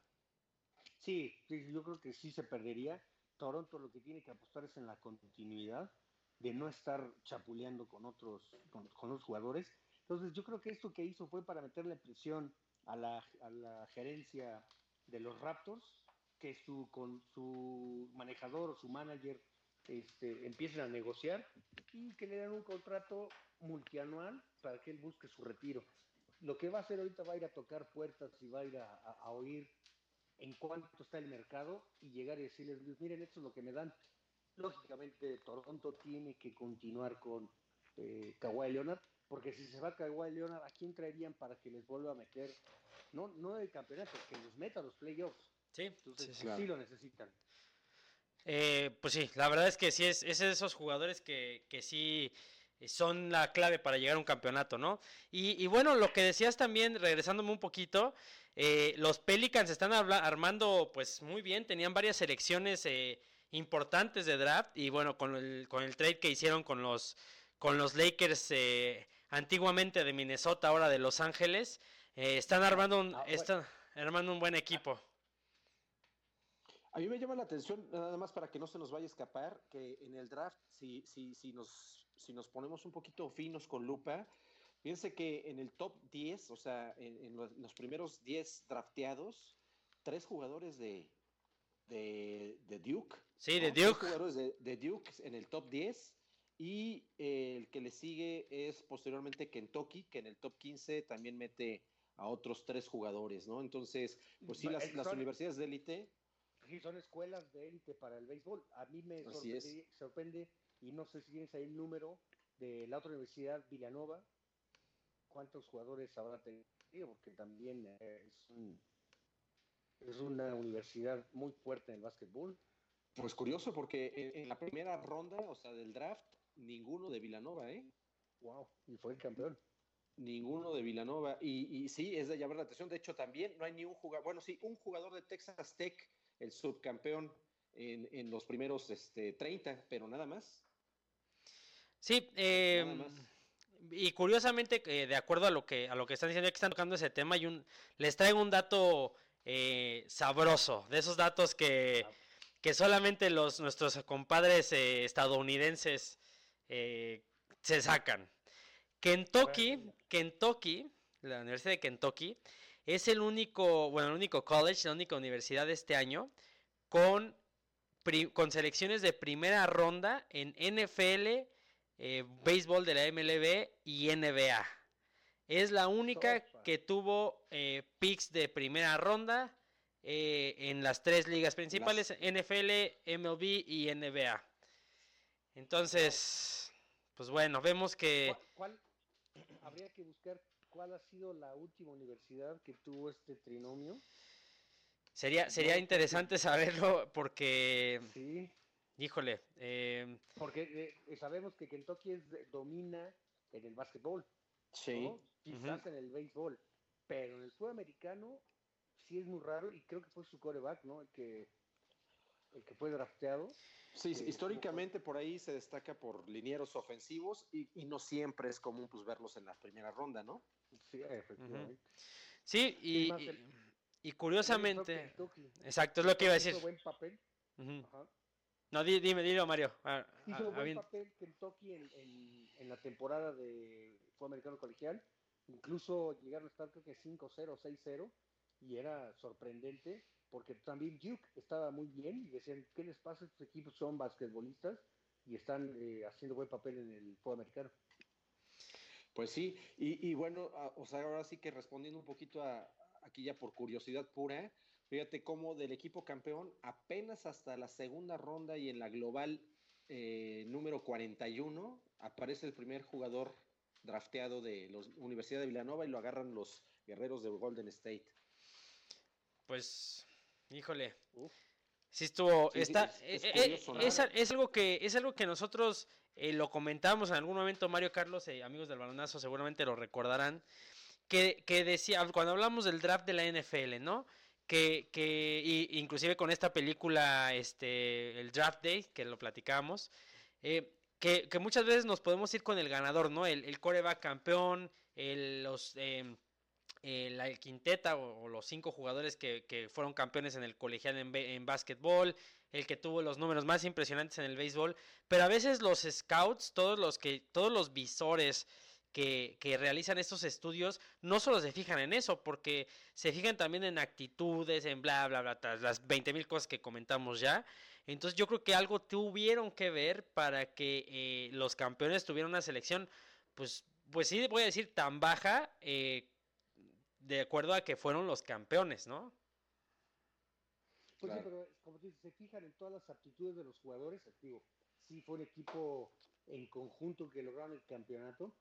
Sí, yo creo que sí se perdería. Toronto lo que tiene que apostar es en la continuidad, de no estar chapuleando con otros, con, con los jugadores. Entonces yo creo que esto que hizo fue para meterle presión a la, a la gerencia de los Raptors, que su, con su manejador o su manager este, empiecen a negociar y que le den un contrato multianual para que él busque su retiro. Lo que va a hacer ahorita va a ir a tocar puertas y va a ir a, a- a oír en cuánto está el mercado y llegar y decirles, miren, esto es lo que me dan. Lógicamente, Toronto tiene que continuar con eh, Kawhi Leonard, porque si se va Kawhi Leonard, ¿a quién traerían para que les vuelva a meter? No, no el campeonato, que los meta a los playoffs. Sí, Entonces, sí, sí, sí. Claro. lo necesitan. Eh, pues sí, la verdad es que sí es, es de esos jugadores que, que sí son la clave para llegar a un campeonato, ¿no? Y, y bueno, lo que decías también, regresándome un poquito, eh, los Pelicans están armando pues muy bien, tenían varias selecciones eh, importantes de draft y bueno, con el, con el trade que hicieron con los, con los Lakers eh, antiguamente de Minnesota, ahora de Los Ángeles, eh, están armando un, Ah, están armando un buen equipo. A mí me llama la atención, nada más para que no se nos vaya a escapar, que en el draft, si, si, si, nos, si nos ponemos un poquito finos con lupa, fíjense que en el top 10, o sea, en, en los, los primeros 10 drafteados, tres jugadores de, de, de Duke. Sí, de ¿no? Tres Duke. jugadores de, de Duke en el top 10. Y eh, el que le sigue es posteriormente Kentucky, que en el top 15 también mete a otros tres jugadores, ¿no? Entonces, pues sí, las, son- universidades de élite Sí, son escuelas de élite para el béisbol. A mí me sorprende, sorprende, y no sé si tienes ahí el número de la otra universidad, Villanova, cuántos jugadores habrá tenido, porque también eh, es, un- es una universidad muy fuerte en el básquetbol. Pues curioso, porque en, en la primera ronda, o sea, del draft, ninguno de Villanova, ¿eh? Wow, y fue el campeón. Ninguno de Villanova. Y, y sí, es de llamar la atención. De hecho, también no hay ni un jugador, bueno, sí, un jugador de Texas Tech, el subcampeón en, en los primeros este, 30, pero nada más. Sí, eh, y curiosamente, eh, de acuerdo a lo que a lo que están diciendo, ya que están tocando ese tema, y un, les traigo un dato eh, sabroso, de esos datos que, que solamente los nuestros compadres eh, estadounidenses eh, se sacan. Kentucky. Kentucky, la Universidad de Kentucky, es el único, bueno, el único college, la única universidad de este año con, pri- con selecciones de primera ronda en NFL, eh, béisbol de la MLB y NBA. Es la única que tuvo eh, picks de primera ronda eh, en las tres ligas principales, NFL, MLB y NBA. Entonces, pues bueno, vemos que... ¿Cuál, cuál- habría que buscar cuál ha sido la última universidad que tuvo este trinomio? Sería, sería porque- interesante saberlo porque, Sí, híjole, eh, porque eh, sabemos que Kentucky es domina en el básquetbol. Sí. ¿no? Quizás en el béisbol, pero en el fútbol americano sí es muy raro y creo que fue su coreback, ¿no? El que, el que fue drafteado. Sí, Sí. históricamente por ahí se destaca por linieros ofensivos y, y no siempre es común pues, verlos en la primera ronda, ¿no? Sí, efectivamente. sí, y, más, y- y Él curiosamente, Kentucky. exacto, es lo que iba a decir. buen papel. Ujú. ajá. No, di- dime, dilo, Mario. Ah, Hizo ah, buen bien. papel Kentucky en, en, en la temporada de fútbol americano colegial. Incluso llegaron a estar creo que 5-0, 6-0 y era sorprendente porque también Duke estaba muy bien y decían, ¿qué les pasa? Estos equipos son basquetbolistas y están eh, haciendo buen papel en el fútbol americano. Pues sí, y, y bueno, a- o sea, ahora sí que respondiendo un poquito a aquí ya por curiosidad pura, fíjate cómo del equipo campeón apenas hasta la segunda ronda y en la global eh, número 41 aparece el primer jugador drafteado de la Universidad de Villanova y lo agarran los guerreros de Golden State. Pues, híjole. Uf. Sí estuvo, Sí, sí, está, es- es eh, eh, curioso, ¿no? es, a- es algo que es algo que nosotros eh, lo comentamos en algún momento, Mario Carlos, eh, amigos del balonazo seguramente lo recordarán, que, que decía, cuando hablamos del draft de la NFL, ¿no? Que, que y- inclusive con esta película, este, el Draft Day, que lo platicamos, eh, que, que muchas veces nos podemos ir con el ganador, ¿no? El, el coreback campeón, el, los, eh, el quinteta o, o los cinco jugadores que, que fueron campeones en el colegial en, en básquetbol, el que tuvo los números más impresionantes en el béisbol, pero a veces los scouts, todos los que, todos los visores que, que realizan estos estudios, no solo se fijan en eso, porque se fijan también en actitudes, en bla, bla, bla, tras las 20 mil cosas que comentamos ya. Entonces yo creo que algo tuvieron que ver para que eh, los campeones tuvieran una selección, pues, pues sí, voy a decir tan baja, eh, de acuerdo a que fueron los campeones, ¿no? Pues Claro. sí, pero como tú dices, se fijan en todas las aptitudes de los jugadores. Digo, sí fue un equipo en conjunto que lograron el campeonato,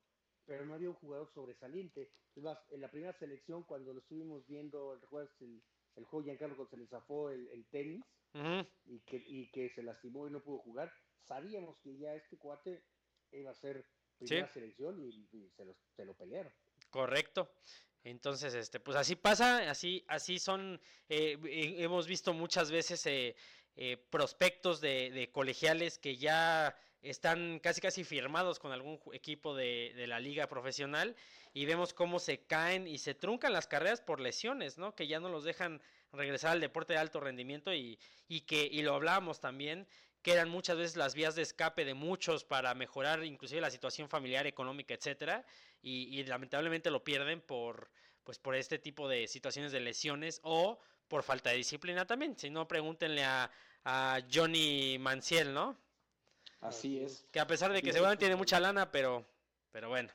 pero no había un jugador sobresaliente. Es más, en la primera selección, cuando lo estuvimos viendo, ¿recuerdas el, el juego Giancarlo cuando se le zafó el, el tenis y que, y que se lastimó y no pudo jugar? Sabíamos que ya este cuate iba a ser primera selección y, y se, los- se lo pelearon. correcto. Entonces, este, pues así pasa, así, así son, eh, hemos visto muchas veces eh, eh, prospectos de, de colegiales que ya están casi casi firmados con algún equipo de, de la liga profesional y vemos cómo se caen y se truncan las carreras por lesiones, ¿no? Que ya no los dejan regresar al deporte de alto rendimiento y, y que, y lo hablábamos también, que eran muchas veces las vías de escape de muchos para mejorar inclusive la situación familiar, económica, etcétera, y, y lamentablemente lo pierden por, pues por este tipo de situaciones de lesiones o por falta de disciplina también. Si no, pregúntenle a, a Johnny Manciel, ¿no? Así es. Que a pesar de que Sí, seguramente tiene mucha lana, pero, pero bueno.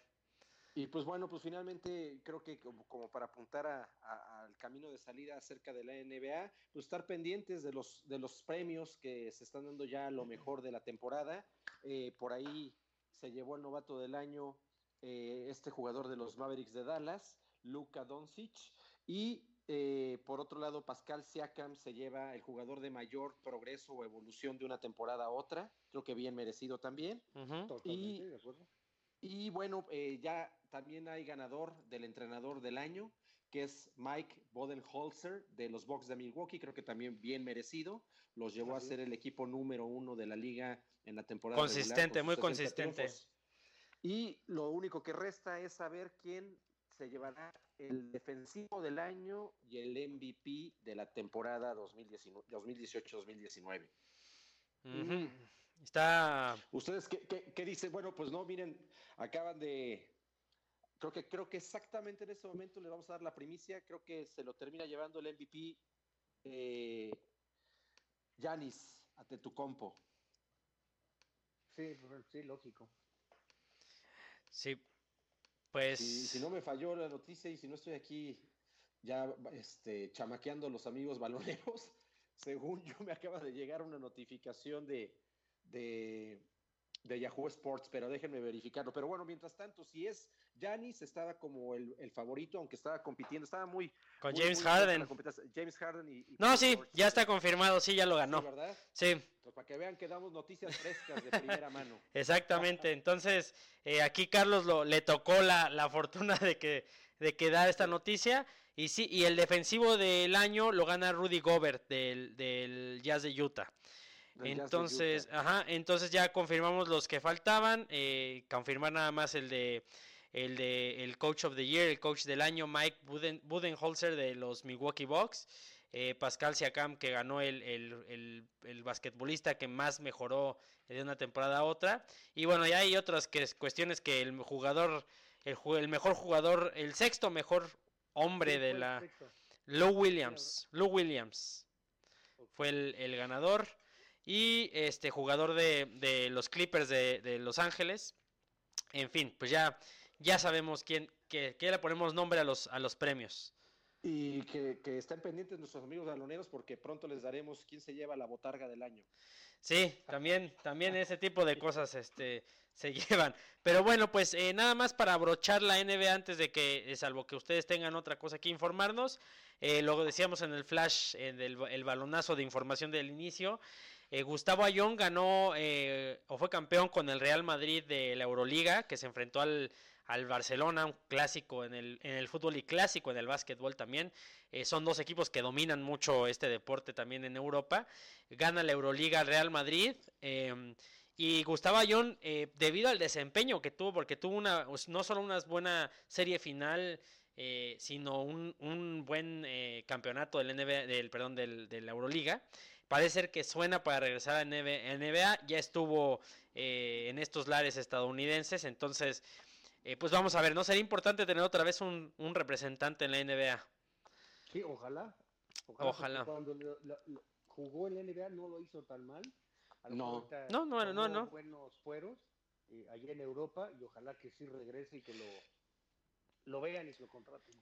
Y pues bueno, pues finalmente creo que como, como para apuntar a- a- al camino de salida acerca de la NBA, pues estar pendientes de los, de los premios que se están dando ya a lo mejor de la temporada. Eh, por ahí se llevó el novato del año eh, este jugador de los Mavericks de Dallas, Luka Doncic, y eh, por otro lado Pascal Siakam se lleva el jugador de mayor progreso o evolución de una temporada a otra, creo que bien merecido también. Totalmente, ¿de acuerdo? Y bueno, eh, ya también hay ganador del entrenador del año, que es Mike Bodenholzer de los Bucks de Milwaukee, creo que también bien merecido. Los llevó Así a ser el equipo número uno de la liga en la temporada. Consistente, regular con muy sus 60 consistente. triunfos. Y lo único que resta es saber quién se llevará el defensivo del año y el MVP de la temporada 2018-2019. Ujú. Está. ¿Ustedes qué, qué- qué dicen? Bueno, pues no, miren, acaban de. Creo que, creo que exactamente en este momento le vamos a dar la primicia. Creo que se lo termina llevando el MVP eh, Yanis Antetokounmpo. Sí, pues, sí, lógico. Sí. Pues. Si, si no me falló la noticia y si no estoy aquí ya este, chamaqueando a los amigos baloneros, según yo me acaba de llegar una notificación de, de, de Yahoo Sports, pero déjenme verificarlo. Pero bueno, mientras tanto, si es Giannis, estaba como el, el favorito, aunque estaba compitiendo, estaba muy... Con muy, James muy Harden. James Harden y... y No, sí, George. ya está confirmado, sí, ya lo Sí, ganó. ¿verdad? Sí, Pues para que vean que damos noticias frescas de primera mano. exactamente. Entonces, eh, aquí Carlos lo, le tocó la, la fortuna de que, de que da esta noticia. Y sí, y el defensivo del año lo gana Rudy Gobert del, del Jazz de Utah. del Jazz de Entonces, Utah. ajá, entonces ya confirmamos los que faltaban, eh, confirmar nada más el de el de el coach of the year, el coach del año Mike Buden- Budenholzer de los Milwaukee Bucks, eh, Pascal Siakam que ganó el, el, el, el basquetbolista que más mejoró de una temporada a otra. Y bueno ya hay otras que cuestiones que el jugador el, el mejor jugador el sexto mejor hombre de la. Lou Williams Lou Williams. Fue el, el ganador. Y este jugador de, de los Clippers de, de Los Ángeles. En fin, pues ya, ya sabemos quién, que, que le ponemos nombre a los, a los premios. Y que, que estén pendientes nuestros amigos baloneros porque pronto les daremos quién se lleva la botarga del año. Sí, también, también ese tipo de cosas este, se llevan. Pero bueno, pues eh, nada más para abrochar la NBA antes de que, eh, salvo que ustedes tengan otra cosa que informarnos, eh, lo decíamos en el flash, en el, el balonazo de información del inicio. Eh, Gustavo Ayón ganó eh, o fue campeón con el Real Madrid de la Euroliga, que se enfrentó al, al Barcelona, un clásico en el, en el fútbol y clásico en el básquetbol también. Eh, son dos equipos que dominan mucho este deporte también en Europa. Gana la Euroliga al Real Madrid. em, y Gustavo Ayón, eh, debido al desempeño que tuvo, porque tuvo una, no solo una buena serie final, eh, sino un, un buen eh, campeonato del NBA, del, perdón, del, de la Euroliga. Parece ser que suena para regresar a NBA, NBA, ya estuvo eh, en estos lares estadounidenses, entonces, eh, pues vamos a ver, ¿no? Sería importante tener otra vez un, un representante en la NBA. Sí, ojalá. Ojalá. Cuando lo- lo- lo- jugó en la NBA no lo hizo tan mal. A lo No. No, no, no, no. buenos fueros eh, allá en Europa y ojalá que sí regrese y que lo, lo vean y lo contraten.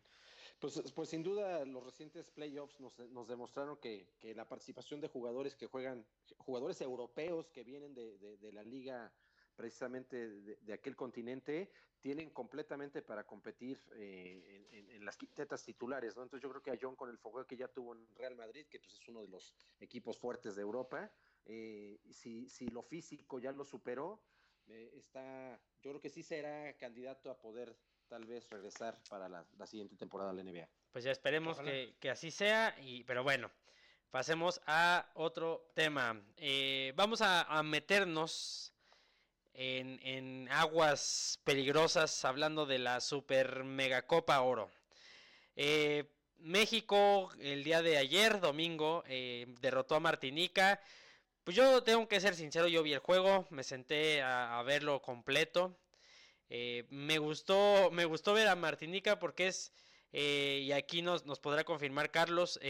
Pues, pues sin duda los recientes playoffs nos, nos demostraron que, que la participación de jugadores que juegan, jugadores europeos que vienen de, de- de la liga precisamente de, de aquel continente, tienen completamente para competir eh, en, en- en las quintetas titulares, ¿no? Entonces yo creo que a John con el fogueo que ya tuvo en Real Madrid, que pues es uno de los equipos fuertes de Europa, eh, si, si lo físico ya lo superó, eh, está, yo creo que sí será candidato a poder tal vez regresar para la, la siguiente temporada de la NBA. Pues ya esperemos que, que así sea, y, pero bueno, pasemos a otro tema. Eh, vamos a, a meternos en, en aguas peligrosas hablando de la Super Mega Copa Oro. Eh, México el día de ayer, domingo, eh, derrotó a Martinica. Pues yo tengo que ser sincero, yo vi el juego, me senté a, a verlo completo. Eh, me gustó, me gustó ver a Martinica porque es, eh, y aquí nos, nos podrá confirmar Carlos,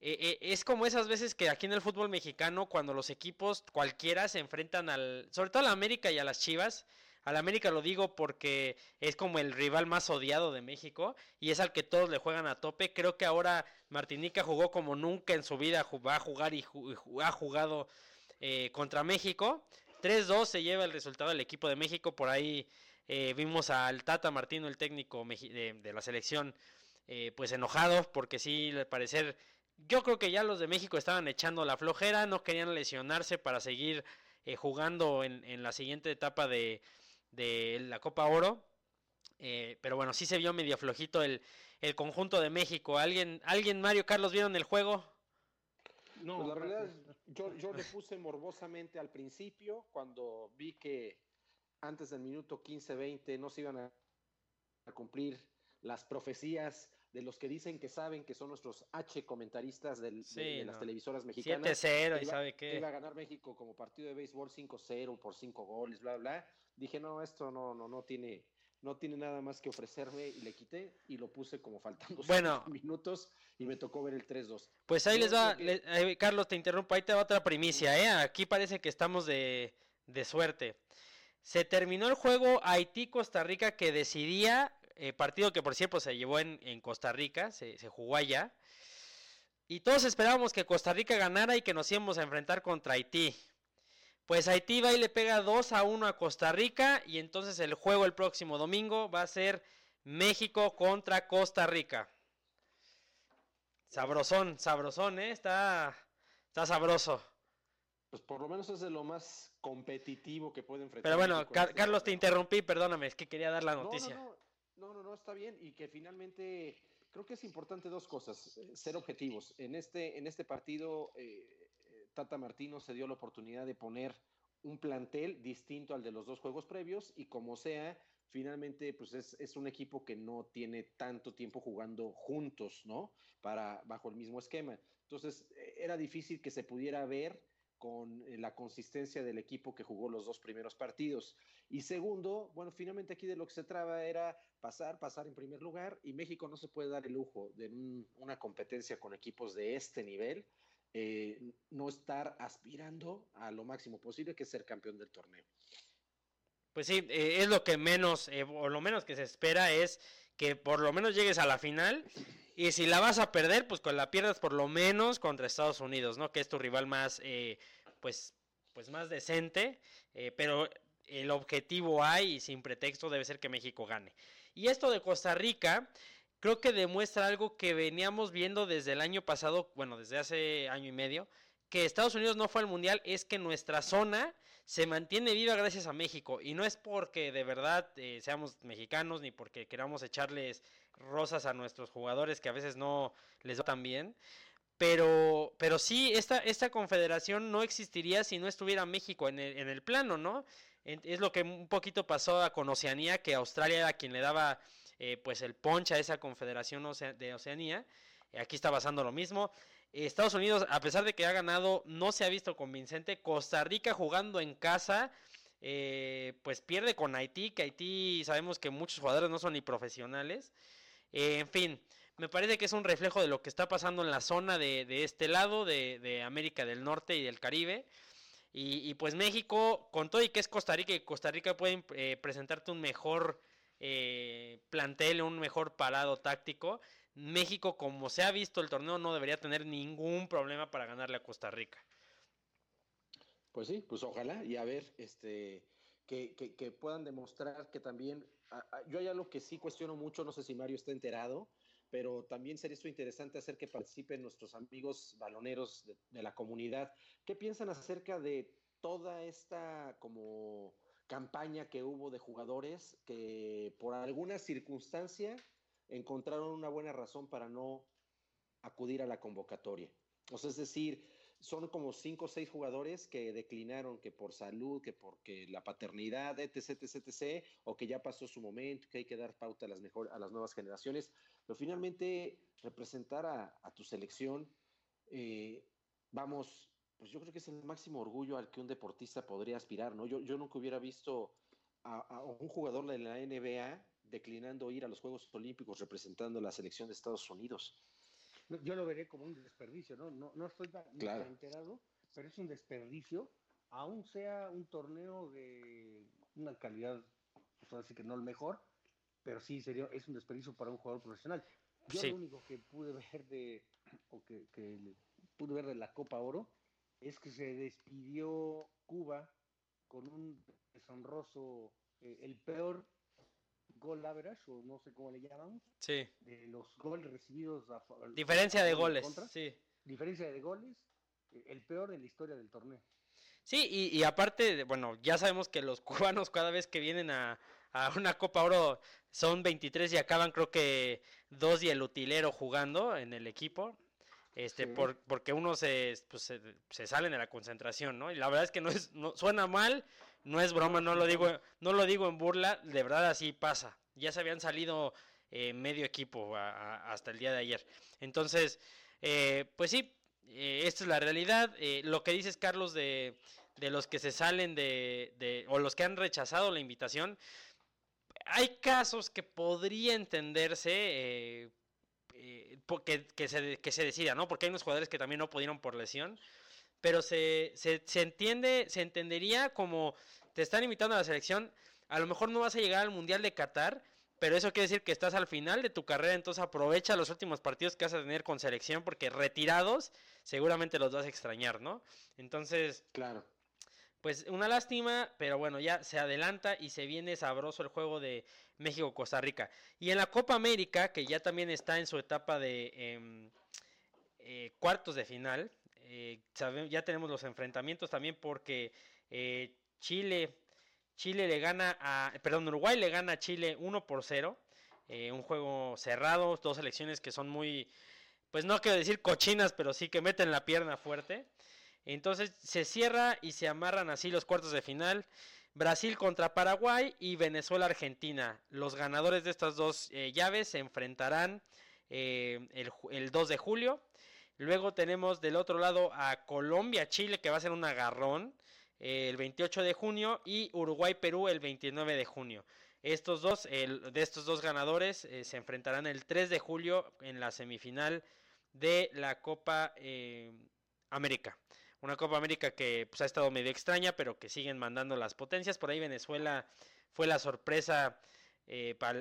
eh, eh, es como esas veces que aquí en el fútbol mexicano, cuando los equipos cualquiera se enfrentan al, sobre todo a la América y a las Chivas, al América lo digo porque es como el rival más odiado de México y es al que todos le juegan a tope. Creo que ahora Martinica jugó como nunca en su vida va a jugar y ha jugado eh, contra México. 3-2 se lleva el resultado del equipo de México. Por ahí eh, vimos al Tata Martino, el técnico de la selección, eh, pues enojado porque sí, al parecer, yo creo que ya los de México estaban echando la flojera, no querían lesionarse para seguir eh, jugando en, en la siguiente etapa de, de la Copa Oro. Eh, pero bueno, sí se vio medio flojito el, el conjunto de México. ¿Alguien, ¿Alguien, Mario Carlos, vieron el juego? No, Pues la verdad, gracias. yo, yo le puse morbosamente al principio, cuando vi que antes del minuto 15-20 no se iban a, a cumplir las profecías de los que dicen que saben que son nuestros H comentaristas del- de, Sí, de las no. televisoras mexicanas. 7-0 y sabe que iba a qué. ganar México como partido de béisbol 5-0 por 5 goles, bla, bla. Dije, no, esto no, no, no tiene, no tiene nada más que ofrecerme y le quité y lo puse como faltando Bueno. minutos y me tocó ver el 3-2. Pues ahí les va, le- eh, Carlos, te interrumpo, ahí te va otra primicia, ¿eh? Aquí parece que estamos de, de suerte. Se terminó el juego Haití-Costa Rica que decidía, eh, partido que por cierto se llevó en, en Costa Rica, se, se jugó allá. Y todos esperábamos que Costa Rica ganara y que nos íbamos a enfrentar contra Haití. Pues Haití va y le pega 2 a 1 a Costa Rica y entonces el juego el próximo domingo va a ser México contra Costa Rica. Sabrosón, sabrosón, ¿eh? Está, está sabroso. Pues por lo menos es de lo más competitivo que puede enfrentar. Pero bueno, Car- este Carlos, te interrumpí, perdóname, es que quería dar la No, no, noticia. No, no, no, no, está bien y que finalmente creo que es importante dos cosas, eh, ser objetivos. En este, en este partido, eh, eh, Tata Martino se dio la oportunidad de poner un plantel distinto al de los dos juegos previos y como sea, finalmente pues es, es un equipo que no tiene tanto tiempo jugando juntos, ¿no? Para, bajo el mismo esquema. Entonces, eh, era difícil que se pudiera ver con eh, la consistencia del equipo que jugó los dos primeros partidos. Y segundo, bueno, finalmente aquí de lo que se traba era pasar, pasar en primer lugar y México no se puede dar el lujo de un- una competencia con equipos de este nivel, eh, no estar aspirando a lo máximo posible que es ser campeón del torneo. Pues sí, eh, es lo que menos, o lo menos que se espera es que por lo menos llegues a la final. Y si la vas a perder, pues con la pierdas por lo menos contra Estados Unidos, ¿no? Que es tu rival más, eh, pues, pues más decente. eh, pero el objetivo hay y sin pretexto debe ser que México gane. Y esto de Costa Rica, creo que demuestra algo que veníamos viendo desde el año pasado, bueno, desde hace año y medio, que Estados Unidos no fue al Mundial, es que nuestra zona se mantiene viva gracias a México. Y no es porque de verdad eh, seamos mexicanos, ni porque queramos echarles rosas a nuestros jugadores que a veces no les va tan bien. Pero, pero sí, esta, esta confederación no existiría si no estuviera México en el, en el plano, ¿no? Es lo que un poquito pasó con Oceanía, que Australia era quien le daba eh, pues el poncha a esa confederación de Oceanía. Aquí está pasando lo mismo. Estados Unidos, a pesar de que ha ganado, no se ha visto convincente. Costa Rica jugando en casa, eh, pues pierde con Haití, que Haití sabemos que muchos jugadores no son ni profesionales. Eh, en fin, me parece que es un reflejo de lo que está pasando en la zona de, de este lado, de, América del Norte y del Caribe. Y, y pues México, con todo y que es Costa Rica, y Costa Rica pueden eh, presentarte un mejor eh, plantel, un mejor parado táctico. México, como se ha visto el torneo, no debería tener ningún problema para ganarle a Costa Rica. Pues sí, pues ojalá y a ver, este, que, que- que puedan demostrar que también, yo hay algo que sí cuestiono mucho, no sé si Mario está enterado, pero también sería esto interesante hacer que participen nuestros amigos baloneros de, de la comunidad. ¿Qué piensan acerca de toda esta como campaña que hubo de jugadores que por alguna circunstancia encontraron una buena razón para no acudir a la convocatoria? O sea, es decir, son como cinco o seis jugadores que declinaron que por salud, que porque la paternidad, etc, etc, etc, o que ya pasó su momento, que hay que dar pauta a las, mejor, a las nuevas generaciones. Pero finalmente, representar a, tu selección, eh, vamos, pues yo creo que es el máximo orgullo al que un deportista podría aspirar, ¿no? Yo, yo nunca hubiera visto a un jugador de la NBA declinando ir a los Juegos Olímpicos representando a la selección de Estados Unidos. Yo lo veré como un desperdicio, ¿no? No, no estoy tan Claro. enterado, pero es un desperdicio, aún sea un torneo de una calidad, pues así que no el mejor, pero sí sería, es un desperdicio para un jugador profesional. Yo Sí. lo único que pude ver de, o que, que le- pude ver de la Copa Oro, es que se despidió Cuba con un deshonroso, eh, el peor gol average, o no sé cómo le llamamos, Sí. de los goles recibidos a Diferencia de a goles. contra. Sí. diferencia de goles, eh, el peor en la historia del torneo. Sí, y, y aparte, bueno, ya sabemos que los cubanos cada vez que vienen a, a una Copa Oro son 23 y acaban creo que dos y el utilero jugando en el equipo. Este, Sí. por, porque uno se, pues, se, se salen de la concentración, ¿no? Y la verdad es que no es, no, suena mal, no es broma, no lo digo, no lo digo en burla, de verdad así pasa. Ya se habían salido eh, medio equipo hasta el día de ayer. Entonces, eh, pues sí, eh, esta es la realidad. Eh, lo que dices, Carlos, de, de los que se salen de, de- o los que han rechazado la invitación, hay casos que podría entenderse que, que se, que se decida, ¿no? Porque hay unos jugadores que también no pudieron por lesión, pero se, se, se entiende, se entendería como te están invitando a la selección, a lo mejor no vas a llegar al Mundial de Qatar, pero eso quiere decir que estás al final de tu carrera, entonces aprovecha los últimos partidos que vas a tener con selección, porque retirados seguramente los vas a extrañar, ¿no? Entonces, Claro. pues una lástima, pero bueno, ya se adelanta y se viene sabroso el juego de México-Costa Rica. Y en la Copa América, que ya también está en su etapa de em, eh, cuartos de final, eh, ya tenemos los enfrentamientos también porque eh, Chile, Chile le gana a, perdón, Uruguay le gana a Chile 1 por 0. eh, un juego cerrado, dos selecciones que son muy, pues no quiero decir cochinas, pero sí que meten la pierna fuerte. Entonces se cierra y se amarran así los cuartos de final. Brasil contra Paraguay y Venezuela-Argentina. Los ganadores de estas dos eh, llaves se enfrentarán el, el 2 de julio. Luego tenemos del otro lado a Colombia-Chile, que va a ser un agarrón eh, el 28 de junio. Y Uruguay-Perú el 29 de junio. Estos dos, el- de estos dos ganadores eh, se enfrentarán el 3 de julio en la semifinal de la Copa eh, América. Una Copa América que pues, ha estado medio extraña, pero que siguen mandando las potencias. Por ahí Venezuela fue la sorpresa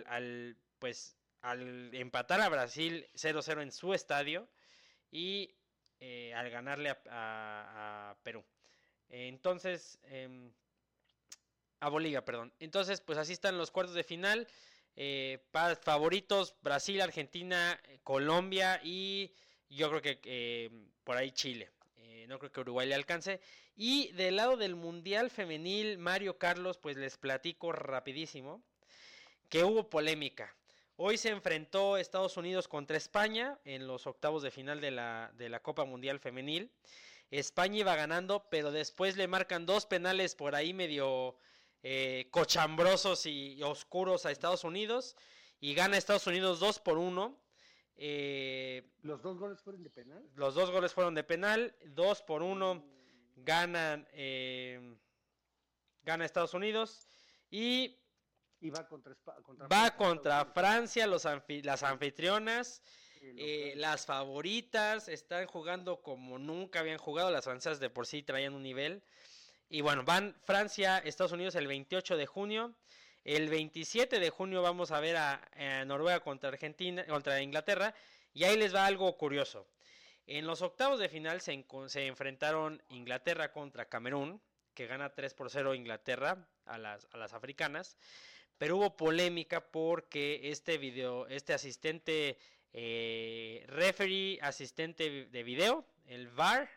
al, pues, al empatar a Brasil 0-0 en su estadio y eh, al ganarle a, Perú. Entonces, em, a Bolivia, perdón. Entonces, pues así están los cuartos de final. eh, favoritos Brasil, Argentina, eh, Colombia y yo creo que eh, por ahí Chile. Eh, no creo que Uruguay le alcance. Y del lado del Mundial Femenil, Mario Carlos, pues les platico rapidísimo que hubo polémica. Hoy se enfrentó Estados Unidos contra España en los octavos de final de la, de la Copa Mundial Femenil. España iba ganando, pero después le marcan dos penales por ahí medio eh, cochambrosos y, y oscuros a Estados Unidos. Y gana Estados Unidos 2 por 1. ¿Los dos goles fueron de penal? los dos goles fueron de penal, 2 por 1 ganan eh, gana Estados Unidos y Y va contra, Espa- contra va Francia, contra los anfi- las anfitrionas, Eh, las favoritas, están jugando como nunca habían jugado, las francesas de por sí traían un nivel. Y bueno, van Francia, Estados Unidos el 28 de junio. El 27 de junio vamos a ver a, a Noruega contra Argentina, contra Inglaterra. Y ahí les va algo curioso. En los octavos de final se, enfrentaron Inglaterra contra Camerún, que gana 3 por 0 Inglaterra a las, a las africanas. Pero hubo polémica porque este video, este asistente eh, referee, asistente de video, el VAR,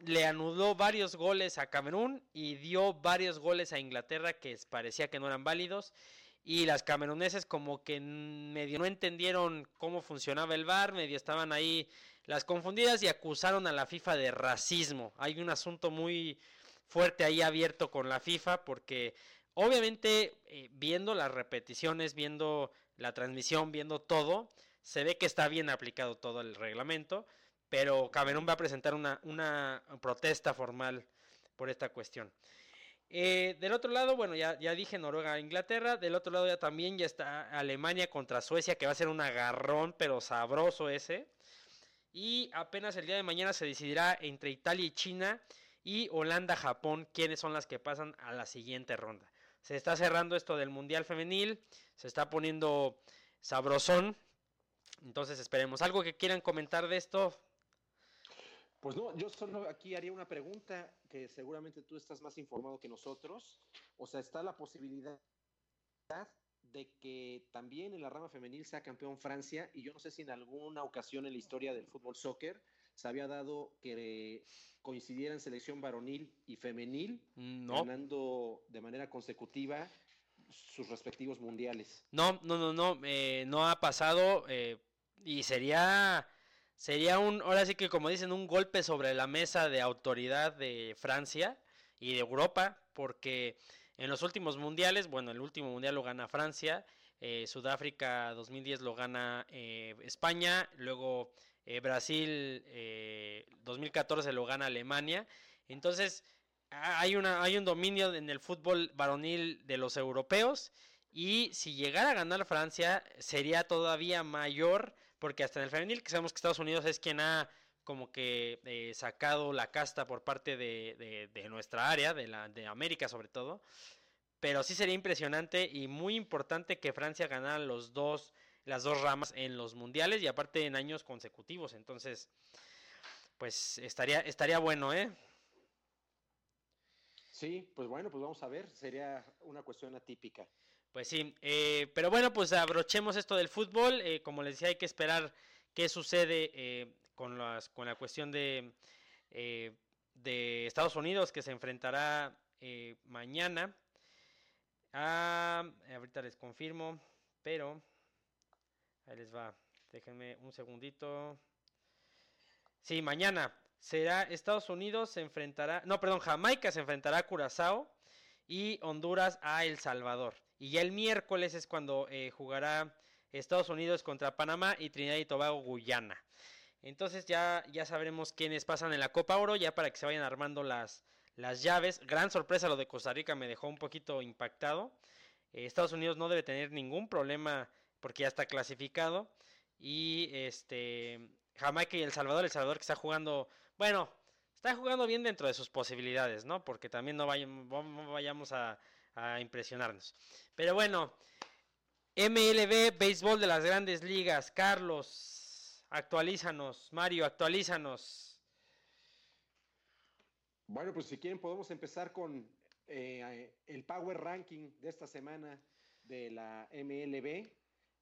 le anuló varios goles a Camerún y dio varios goles a Inglaterra que parecía que no eran válidos. Y las cameruneses como que medio no entendieron cómo funcionaba el VAR, medio estaban ahí las confundidas y acusaron a la FIFA de racismo. Hay un asunto muy fuerte ahí abierto con la FIFA porque obviamente eh, viendo las repeticiones, viendo la transmisión, viendo todo, se ve que está bien aplicado todo el reglamento, pero Camerún va a presentar una, protesta formal por esta cuestión. Eh, del otro lado, bueno, ya, ya dije Noruega, Inglaterra. Del otro lado ya también ya está Alemania contra Suecia, que va a ser un agarrón, pero sabroso ese. Y apenas el día de mañana se decidirá entre Italia y China y Holanda-Japón quiénes son las que pasan a la siguiente ronda. Se está cerrando esto del Mundial Femenil, se está poniendo sabrosón. Entonces esperemos. ¿Algo que quieran comentar de esto? Pues no, yo solo aquí haría una pregunta que seguramente tú estás más informado que nosotros. O sea, está la posibilidad de que también en la rama femenil sea campeón Francia y yo no sé si en alguna ocasión en la historia del fútbol soccer se había dado que coincidieran selección varonil y femenil No. ganando de manera consecutiva sus respectivos mundiales. No, no, no, no, eh, no ha pasado eh, y sería, sería un, ahora sí que como dicen, un golpe sobre la mesa de autoridad de Francia y de Europa, porque en los últimos mundiales, bueno, el último mundial lo gana Francia, eh, Sudáfrica 2010 lo gana eh, España, luego eh, Brasil eh, 2014 lo gana Alemania, entonces hay, una, hay un dominio en el fútbol varonil de los europeos y si llegara a ganar Francia sería todavía mayor porque hasta en el femenil que sabemos que Estados Unidos es quien ha como que eh, sacado la casta por parte de, de- de nuestra área, de, la, de América sobre todo. Pero sí sería impresionante y muy importante que Francia ganara los dos, las dos ramas en los mundiales y aparte en años consecutivos. Entonces, pues estaría, estaría bueno, ¿eh? Sí, pues bueno, pues vamos a ver, sería una cuestión atípica. Pues sí, eh, pero bueno, pues abrochemos esto del fútbol. eh, como les decía, hay que esperar qué sucede eh, con, las, con la cuestión de, de Estados Unidos, que se enfrentará mañana. Ah, ahorita les confirmo, pero ahí les va. Déjenme un segundito. Sí, mañana será Estados Unidos se enfrentará, no, perdón, Jamaica se enfrentará a Curazao y Honduras a El Salvador. Y ya el miércoles es cuando eh, jugará Estados Unidos contra Panamá y Trinidad y Tobago Guyana. Entonces ya, ya sabremos quiénes pasan en la Copa Oro, ya para que se vayan armando las, las llaves. Gran sorpresa lo de Costa Rica, me dejó un poquito impactado. Eh, Estados Unidos no debe tener ningún problema porque ya está clasificado. Y este Jamaica y El Salvador, El Salvador que está jugando, bueno, está jugando bien dentro de sus posibilidades, ¿no? Porque también no vayamos, a impresionarnos. Pero bueno, MLB, béisbol de las grandes ligas. Carlos, actualízanos. Mario, actualízanos. Bueno, pues si quieren podemos empezar con eh, el Power Ranking de esta semana. de la MLB.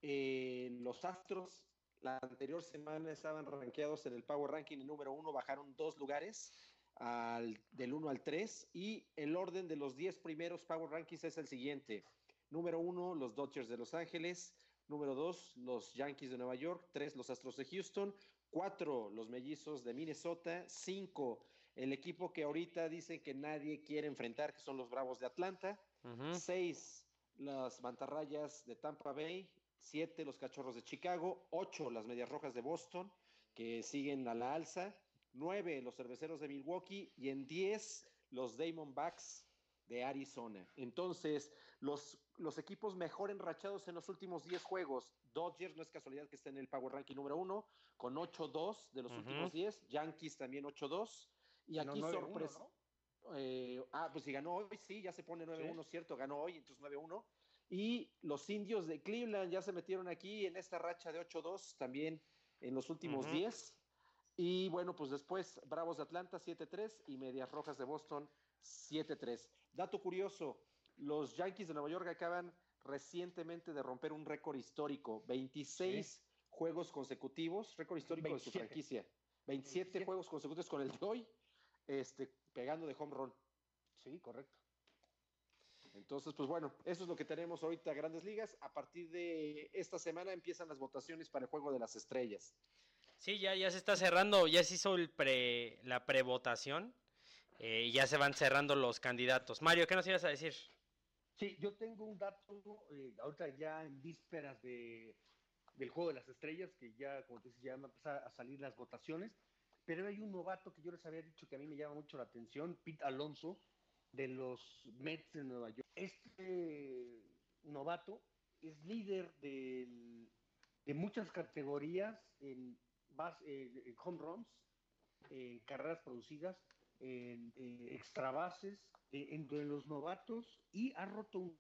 Eh, los Astros la anterior semana estaban rankeados en el Power Ranking número uno, bajaron dos lugares al, del 1 al 3 y el orden de los 10 primeros Power Rankings es el siguiente. Número uno, los Dodgers de Los Ángeles. Número dos, los Yankees de Nueva York. Tres, los Astros de Houston. Cuatro, los Mellizos de Minnesota. Cinco, el equipo que ahorita dicen que nadie quiere enfrentar, que son los Bravos de Atlanta. Ujú. Seis, las Mantarrayas de Tampa Bay. Siete, los Cachorros de Chicago. Ocho, las Medias Rojas de Boston, que siguen a la alza. Nueve, los Cerveceros de Milwaukee. Y en diez, los Diamondbacks de Arizona. Entonces, los, los equipos mejor enrachados en los últimos 10 juegos. Dodgers, no es casualidad que esté en el Power Ranking número uno, con 8-2 de los Ujú. últimos 10. Yankees también 8-2. Y aquí 9-1, sorpresa. ¿no? Eh, ah, pues si ganó hoy, sí, ya se pone 9-1, Sí. cierto, ganó hoy, entonces 9-1. Y los indios de Cleveland ya se metieron aquí en esta racha de 8-2 también en los últimos Ujú. 10. Y bueno, pues después Bravos de Atlanta 7-3 y Medias Rojas de Boston 7-3. Dato curioso, los Yankees de Nueva York acaban recientemente de romper un récord histórico, 26 juegos consecutivos, récord histórico de su 27. franquicia. 27, 27. juegos consecutivos con el de hoy, este, pegando de home run. Sí, correcto. Entonces, pues bueno, eso es lo que tenemos ahorita Grandes Ligas. A partir de esta semana empiezan las votaciones para el Juego de las Estrellas. Sí, ya, ya se está cerrando, ya se hizo el pre, la prevotación eh, y ya se van cerrando los candidatos. Mario, ¿qué nos ibas a decir? Sí, yo tengo un dato, eh, ahorita ya en vísperas de, del Juego de las Estrellas, que ya, como te dices, ya van a empezar a salir las votaciones, pero hay un novato que yo les había dicho que a mí me llama mucho la atención, Pete Alonso, de los Mets de Nueva York. Este novato es líder del- de muchas categorías en, bas- eh, en home runs, en carreras producidas, en eh, extra bases, entre los novatos y ha roto un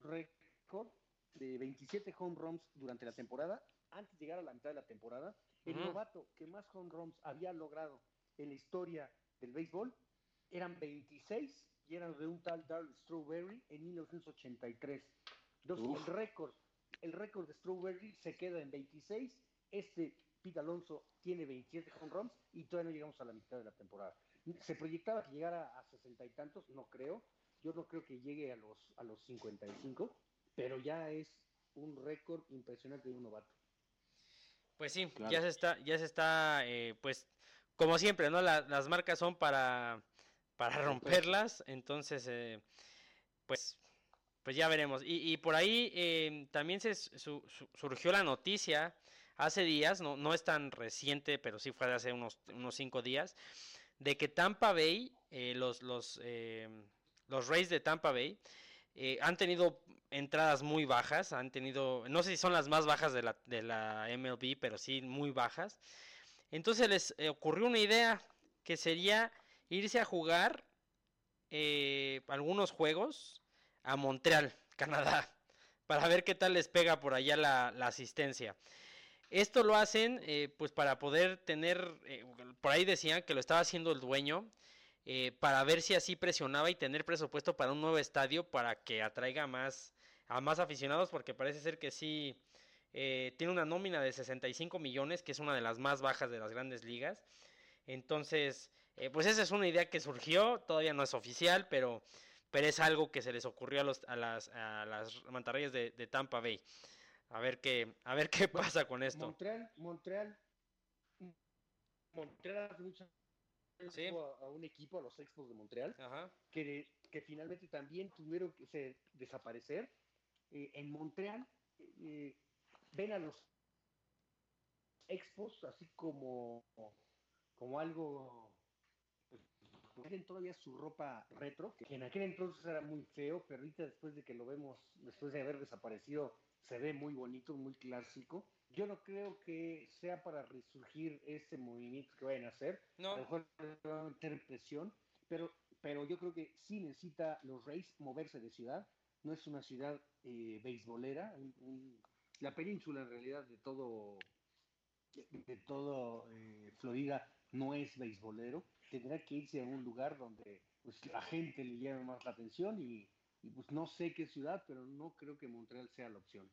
récord de 27 home runs durante la temporada. Antes de llegar a la mitad de la temporada, el novato que más home runs había logrado en la historia del béisbol eran 26 y eran de un tal Darryl Strawberry en 1983. Entonces, Uf. el récord, el récord de Strawberry se queda en 26. Este Pete Alonso tiene 27 home runs y todavía no llegamos a la mitad de la temporada. Se proyectaba que llegara a sesenta y tantos, no creo. Yo no creo que llegue a los, a los 55, pero ya es un récord impresionante de un novato. Pues sí, Claro. ya se está, ya se está, eh, pues, como siempre, ¿no? La- las marcas son para, para romperlas, entonces, eh, pues, pues ya veremos. Y, y por ahí eh, también se su- su- surgió la noticia hace días, no, no es tan reciente, pero sí fue de hace unos, unos cinco días, de que Tampa Bay, eh, los, los, los Rays de Tampa Bay, eh, han tenido entradas muy bajas, han tenido, no sé si son las más bajas de la, de la MLB, pero sí muy bajas. Entonces les ocurrió una idea que sería irse a jugar eh, algunos juegos a Montreal, Canadá, para ver qué tal les pega por allá la, asistencia. Esto lo hacen eh, pues para poder tener, eh, por ahí decían que lo estaba haciendo el dueño, eh, para ver si así presionaba y tener presupuesto para un nuevo estadio para que atraiga más a más aficionados, porque parece ser que sí eh, tiene una nómina de 65 millones, que es una de las más bajas de las grandes ligas. Entonces, eh, pues esa es una idea que surgió, todavía no es oficial, pero, pero es algo que se les ocurrió a, los, a, las, a las mantarrayas de, de Tampa Bay. A ver qué, a ver qué pasa con esto. Montreal, Montreal, Montreal Sí. a, a un equipo, a los Expos de Montreal, Ajá. que, que finalmente también tuvieron que se- desaparecer. Eh, en Montreal eh, ven a los Expos así como, como algo tienen todavía su ropa retro, que en aquel entonces era muy feo, pero ahorita después de que lo vemos, después de haber desaparecido, se ve muy bonito, muy clásico. Yo no creo que sea para resurgir ese movimiento que vayan a hacer. A lo No, mejor le va a meter presión, pero, pero yo creo que sí necesita los Rays moverse de ciudad. No es una ciudad eh, beisbolera. un- un- la península en realidad de todo, de todo eh, Florida no es beisbolero. Tendrá que irse a un lugar donde pues, la gente le llame más la atención y, pues no sé qué ciudad, pero no creo que Montreal sea la opción.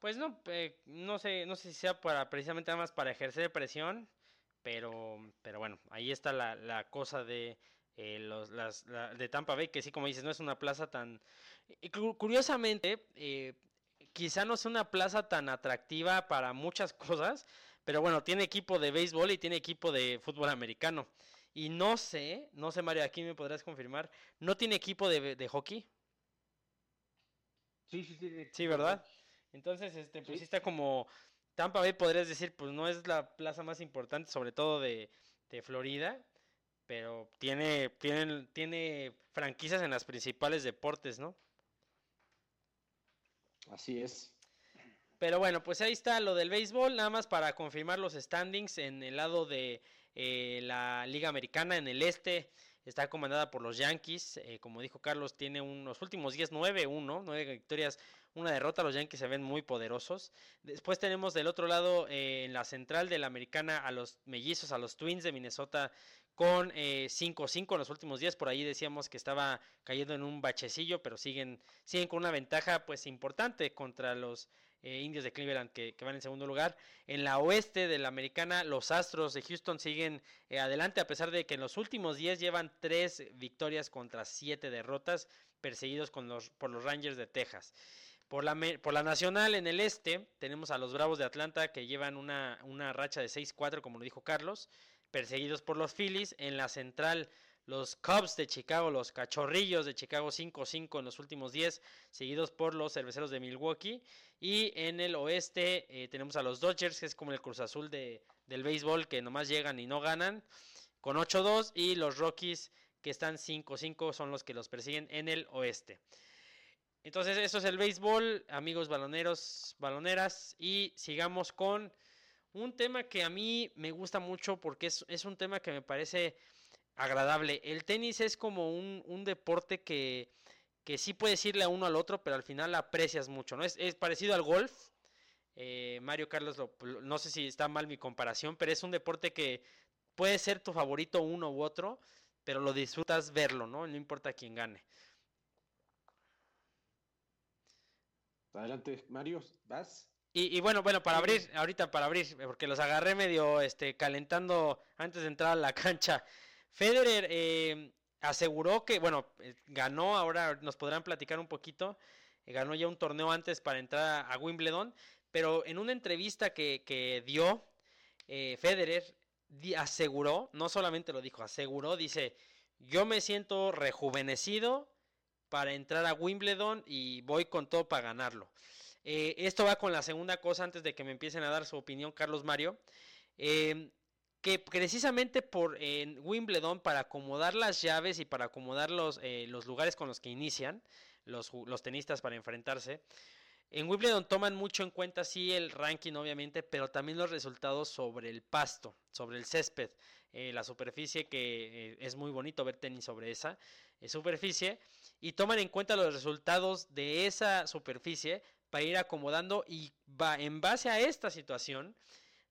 Pues no, eh, no sé, no sé si sea para precisamente nada más para ejercer presión, pero, pero bueno, ahí está la, la cosa de eh, los, las, la- de Tampa Bay, que sí, como dices, no es una plaza tan... curiosamente, eh, quizá no sea una plaza tan atractiva para muchas cosas, pero bueno, tiene equipo de béisbol y tiene equipo de fútbol americano. Y no sé, no sé Mario, aquí me podrás confirmar, ¿no tiene equipo de, de hockey? Sí, sí, sí. Sí, ¿verdad? Entonces, este, pues Sí. sí está como Tampa Bay, podrías decir, pues no es la plaza más importante, sobre todo de, de Florida, pero tiene, tiene, tiene franquicias en las principales deportes, ¿no? Así es. Pero bueno, pues ahí está lo del béisbol, nada más para confirmar los standings en el lado de eh, la Liga Americana, en el este, está comandada por los Yankees, eh, como dijo Carlos, tiene unos últimos 10, 9-1, 9 victorias, una derrota, los Yankees se ven muy poderosos. Después tenemos del otro lado, eh, en la central de la Americana, a los mellizos, a los Twins de Minnesota, con eh, 5-5 en los últimos días. Por ahí decíamos que estaba cayendo en un bachecillo, pero siguen, siguen con una ventaja pues importante contra los eh, indios de Cleveland que, van en segundo lugar. En la oeste de la americana, los Astros de Houston siguen eh, adelante a pesar de que en los últimos 10 llevan 3 victorias contra 7 derrotas, perseguidos con los, por los Rangers de Texas. Por la, por la nacional en el este tenemos a los Bravos de Atlanta que llevan una, una racha de 6-4 como lo dijo Carlos, perseguidos por los Phillies. En la central los Cubs de Chicago, los Cachorrillos de Chicago 5-5 en los últimos 10, seguidos por los Cerveceros de Milwaukee. Y en el oeste eh, tenemos a los Dodgers, que es como el Cruz Azul de, del béisbol, que nomás llegan y no ganan, con 8-2. Y los Rockies, que están 5-5, son los que los persiguen en el oeste. Entonces, eso es el béisbol, amigos baloneros, baloneras. Y sigamos con un tema que a mí me gusta mucho porque es, es un tema que me parece agradable. El tenis es como un, un deporte que, que sí puedes irle a uno al otro, pero al final aprecias mucho, ¿no? Es, es parecido al golf. eh, Mario Carlos, lo- lo- no sé si está mal mi comparación, pero es un deporte que puede ser tu favorito uno u otro, pero lo disfrutas verlo, ¿no? No importa quién gane. Adelante, Mario, ¿vas? Y, y bueno, bueno, para abrir, ahorita para abrir, porque los agarré medio este, calentando antes de entrar a la cancha. Federer eh, aseguró que, bueno, eh, ganó, ahora nos podrán platicar un poquito, eh, ganó ya un torneo antes para entrar a, Wimbledon, pero en una entrevista que, que dio Federer, aseguró, no solamente lo dijo, aseguró, dice, yo me siento rejuvenecido para entrar a Wimbledon y voy con todo para ganarlo. Esto va con la segunda cosa antes de que me empiecen a dar su opinión, Carlos Mario. Que precisamente por en Wimbledon, para acomodar las llaves y para acomodar los, eh, los lugares con los que inician los, los tenistas para enfrentarse, en Wimbledon toman mucho en cuenta, sí, el ranking, obviamente, pero también los resultados sobre el pasto, sobre el césped, eh, la superficie, que eh, es muy bonito ver tenis sobre esa eh, superficie, y toman en cuenta los resultados de esa superficie para ir acomodando y va en base a esta situación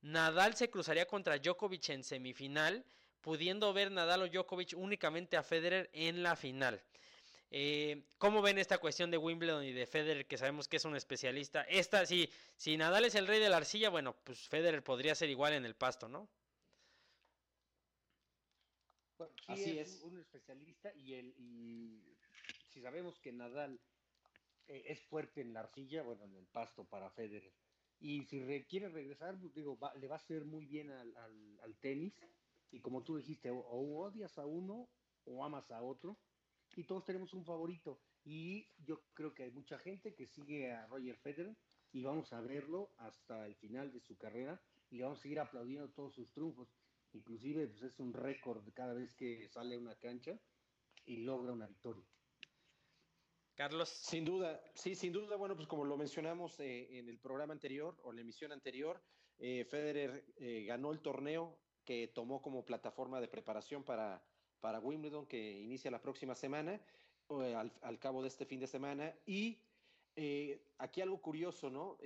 Nadal se cruzaría contra Djokovic en semifinal, pudiendo ver Nadal o Djokovic únicamente a Federer en la final. Eh, ¿Cómo ven esta cuestión de Wimbledon y de Federer, que sabemos que es un especialista? Esta, si, si Nadal es el rey de la arcilla, bueno, pues Federer podría ser igual en el pasto, ¿no? Bueno, sí Así es, es. un especialista y, el, y si sabemos que Nadal eh, es fuerte en la arcilla, bueno, en el pasto para Federer. Y si re- quiere regresar, pues digo, va- le va a hacer muy bien al, al- al tenis. Y como tú dijiste, o, odias a uno o amas a otro. Y todos tenemos un favorito. Y yo creo que hay mucha gente que sigue a Roger Federer y vamos a verlo hasta el final de su carrera y vamos a seguir aplaudiendo todos sus triunfos. Inclusive pues, es un récord cada vez que sale a una cancha y logra una victoria. Carlos. Sin duda, sí, sin duda, bueno, pues como lo mencionamos eh, en el programa anterior o en la emisión anterior, eh, Federer eh, ganó el torneo que tomó como plataforma de preparación para, para Wimbledon, que inicia la próxima semana, al, al cabo de este fin de semana. Y aquí algo curioso, ¿no?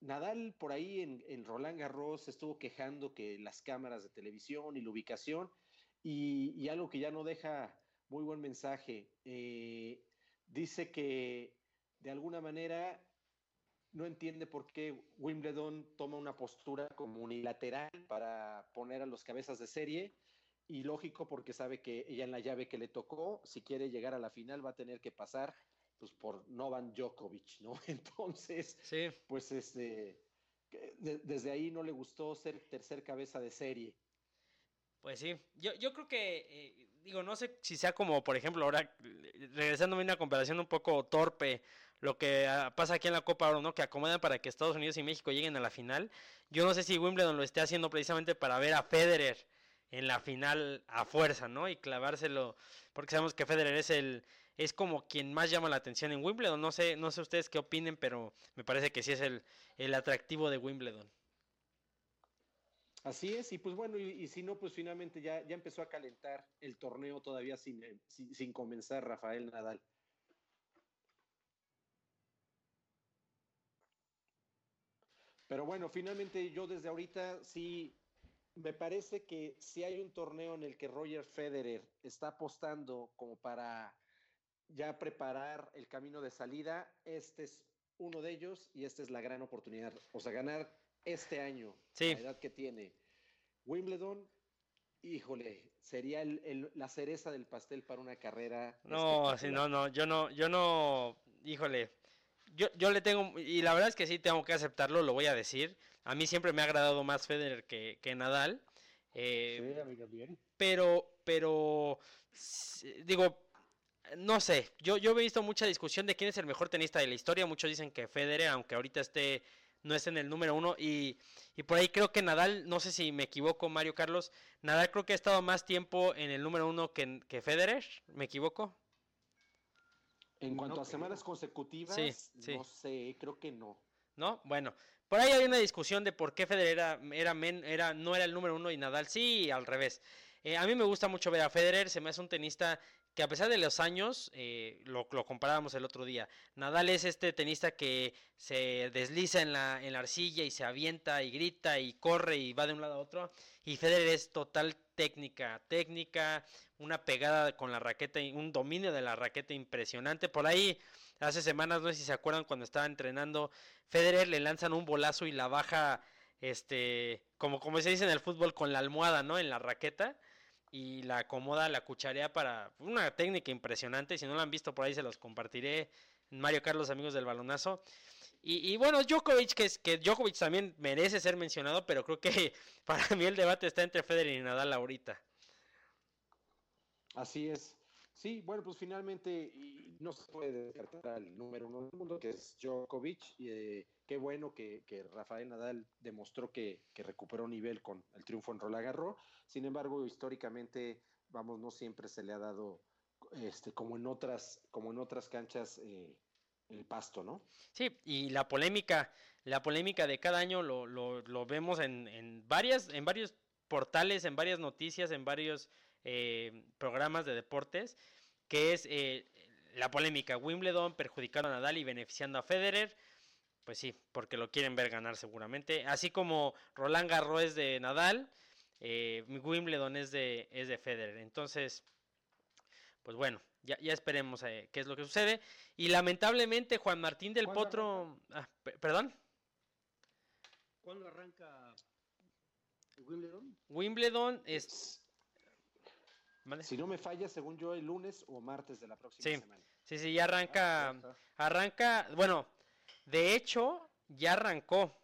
Nadal por ahí en, en Roland Garros estuvo quejando que las cámaras de televisión y la ubicación, y, y algo que ya no deja muy buen mensaje. Dice que de alguna manera no entiende por qué Wimbledon toma una postura como unilateral para poner a los cabezas de serie y lógico porque sabe que ella en la llave que le tocó, si quiere llegar a la final va a tener que pasar pues por Novan Djokovic, ¿no? Entonces, Sí. pues este de- desde ahí no le gustó ser tercer cabeza de serie. Pues sí, yo, yo creo que, eh, digo, no sé si sea como, por ejemplo, ahora, regresándome a una comparación un poco torpe, lo que ah, pasa aquí en la Copa Oro, ¿no? Que acomodan para que Estados Unidos y México lleguen a la final. Yo no sé si Wimbledon lo esté haciendo precisamente para ver a Federer en la final a fuerza, ¿no? Y clavárselo, porque sabemos que Federer es el, es como quien más llama la atención en Wimbledon. No sé, no sé ustedes qué opinen, pero me parece que sí es el, el atractivo de Wimbledon. Así es, y pues bueno, y, si no, pues finalmente ya, ya empezó a calentar el torneo todavía sin, eh, sin, sin comenzar Rafael Nadal. Pero bueno, finalmente yo desde ahorita sí me parece que si hay un torneo en el que Roger Federer está apostando como para ya preparar el camino de salida, este es uno de ellos y esta es la gran oportunidad. O sea, ganar este año, Sí. la edad que tiene. Wimbledon, híjole, sería el- el- la cereza del pastel para una carrera. No, sí, no, no, yo no, yo no, híjole, yo, yo le tengo, y la verdad es que sí tengo que aceptarlo, lo voy a decir. A mí siempre me ha agradado más Federer que, que Nadal. eh, Sí, a mí también. pero, pero, digo, no sé, yo, yo he visto mucha discusión de quién es el mejor tenista de la historia, muchos dicen que Federer, aunque ahorita esté, no esté en el número uno, y, y por ahí creo que Nadal, no sé si me equivoco, Mario Carlos, Nadal creo que ha estado más tiempo en el número uno que, que Federer, ¿me equivoco? En cuanto No a semanas consecutivas, Sí, sí. no sé, creo que no. ¿No? Bueno, por ahí hay una discusión de por qué Federer era, era, men- era- no era el número uno y Nadal sí, y al revés. Eh, a mí me gusta mucho ver a Federer, se me hace un tenista que a pesar de los años, eh, lo, comparábamos el otro día, Nadal es este tenista que se desliza en la, en la arcilla y se avienta y grita y corre y va de un lado a otro, y Federer es total técnica, técnica, una pegada con la raqueta, un dominio de la raqueta impresionante. Por ahí, hace semanas, no sé si se acuerdan cuando estaba entrenando, Federer le lanzan un bolazo y la baja, este, como, como se dice en el fútbol, con la almohada, ¿no? En la raqueta y la acomoda, la cucharea para una técnica impresionante. Si no la han visto por ahí, se los compartiré. Mario Carlos, amigos del balonazo. Y, y bueno, Djokovic, que, es, que Djokovic también merece ser mencionado, pero creo que para mí el debate está entre Federer y Nadal ahorita. Así es. Sí, bueno, pues finalmente no se puede descartar al número uno del mundo, que es Djokovic. Y, eh, qué bueno que, que Rafael Nadal demostró que, que recuperó nivel con el triunfo en Roland Garros. Sin embargo, históricamente, vamos, no siempre se le ha dado este, como en otras, como en otras canchas eh, el pasto, ¿no? Sí, y la polémica, la polémica de cada año lo, lo, lo vemos en, en varias, en varios portales, en varias noticias, en varios eh, programas de deportes, que es eh, la polémica Wimbledon perjudicando a Nadal y beneficiando a Federer. Pues sí, porque lo quieren ver ganar seguramente. Así como Roland Garros es de Nadal, eh, Wimbledon es de, es de Federer. Entonces, pues bueno, ya, ya esperemos eh, qué es lo que sucede. Y lamentablemente Juan Martín del ¿Cuándo Potro... Ah, pe- ¿Perdón? ¿Cuándo arranca Wimbledon? Wimbledon es... Si no me falla, según yo, el lunes o martes de la próxima Sí. semana. Sí, sí, ya arranca... Ah. Arranca, bueno, de hecho, ya arrancó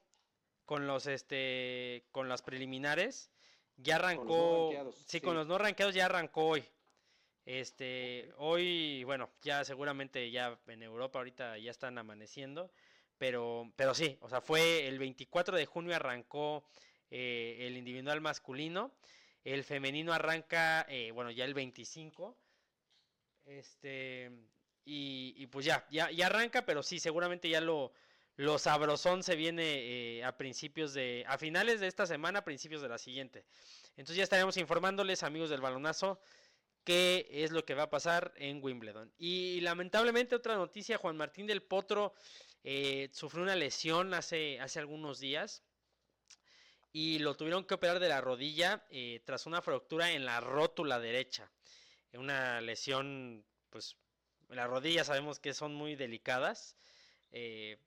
con los este con las preliminares. Ya no arrancó. sí, sí. con los no rankeados ya arrancó hoy. Este, hoy, bueno, ya seguramente ya en Europa ahorita ya están amaneciendo, pero pero sí, o sea, fue el 24 de junio arrancó eh, el individual masculino. El femenino arranca, eh, bueno, ya el 25. Este, y, y pues ya, ya, ya arranca, pero sí, seguramente ya lo, lo sabrosón se viene eh, a principios de, a finales de esta semana, a principios de la siguiente. Entonces ya estaremos informándoles, amigos del balonazo, qué es lo que va a pasar en Wimbledon. Y lamentablemente otra noticia, Juan Martín del Potro eh, sufrió una lesión hace, hace algunos días y lo tuvieron que operar de la rodilla eh, tras una fractura en la rótula derecha. una lesión, pues las rodillas sabemos que son muy delicadas. eh,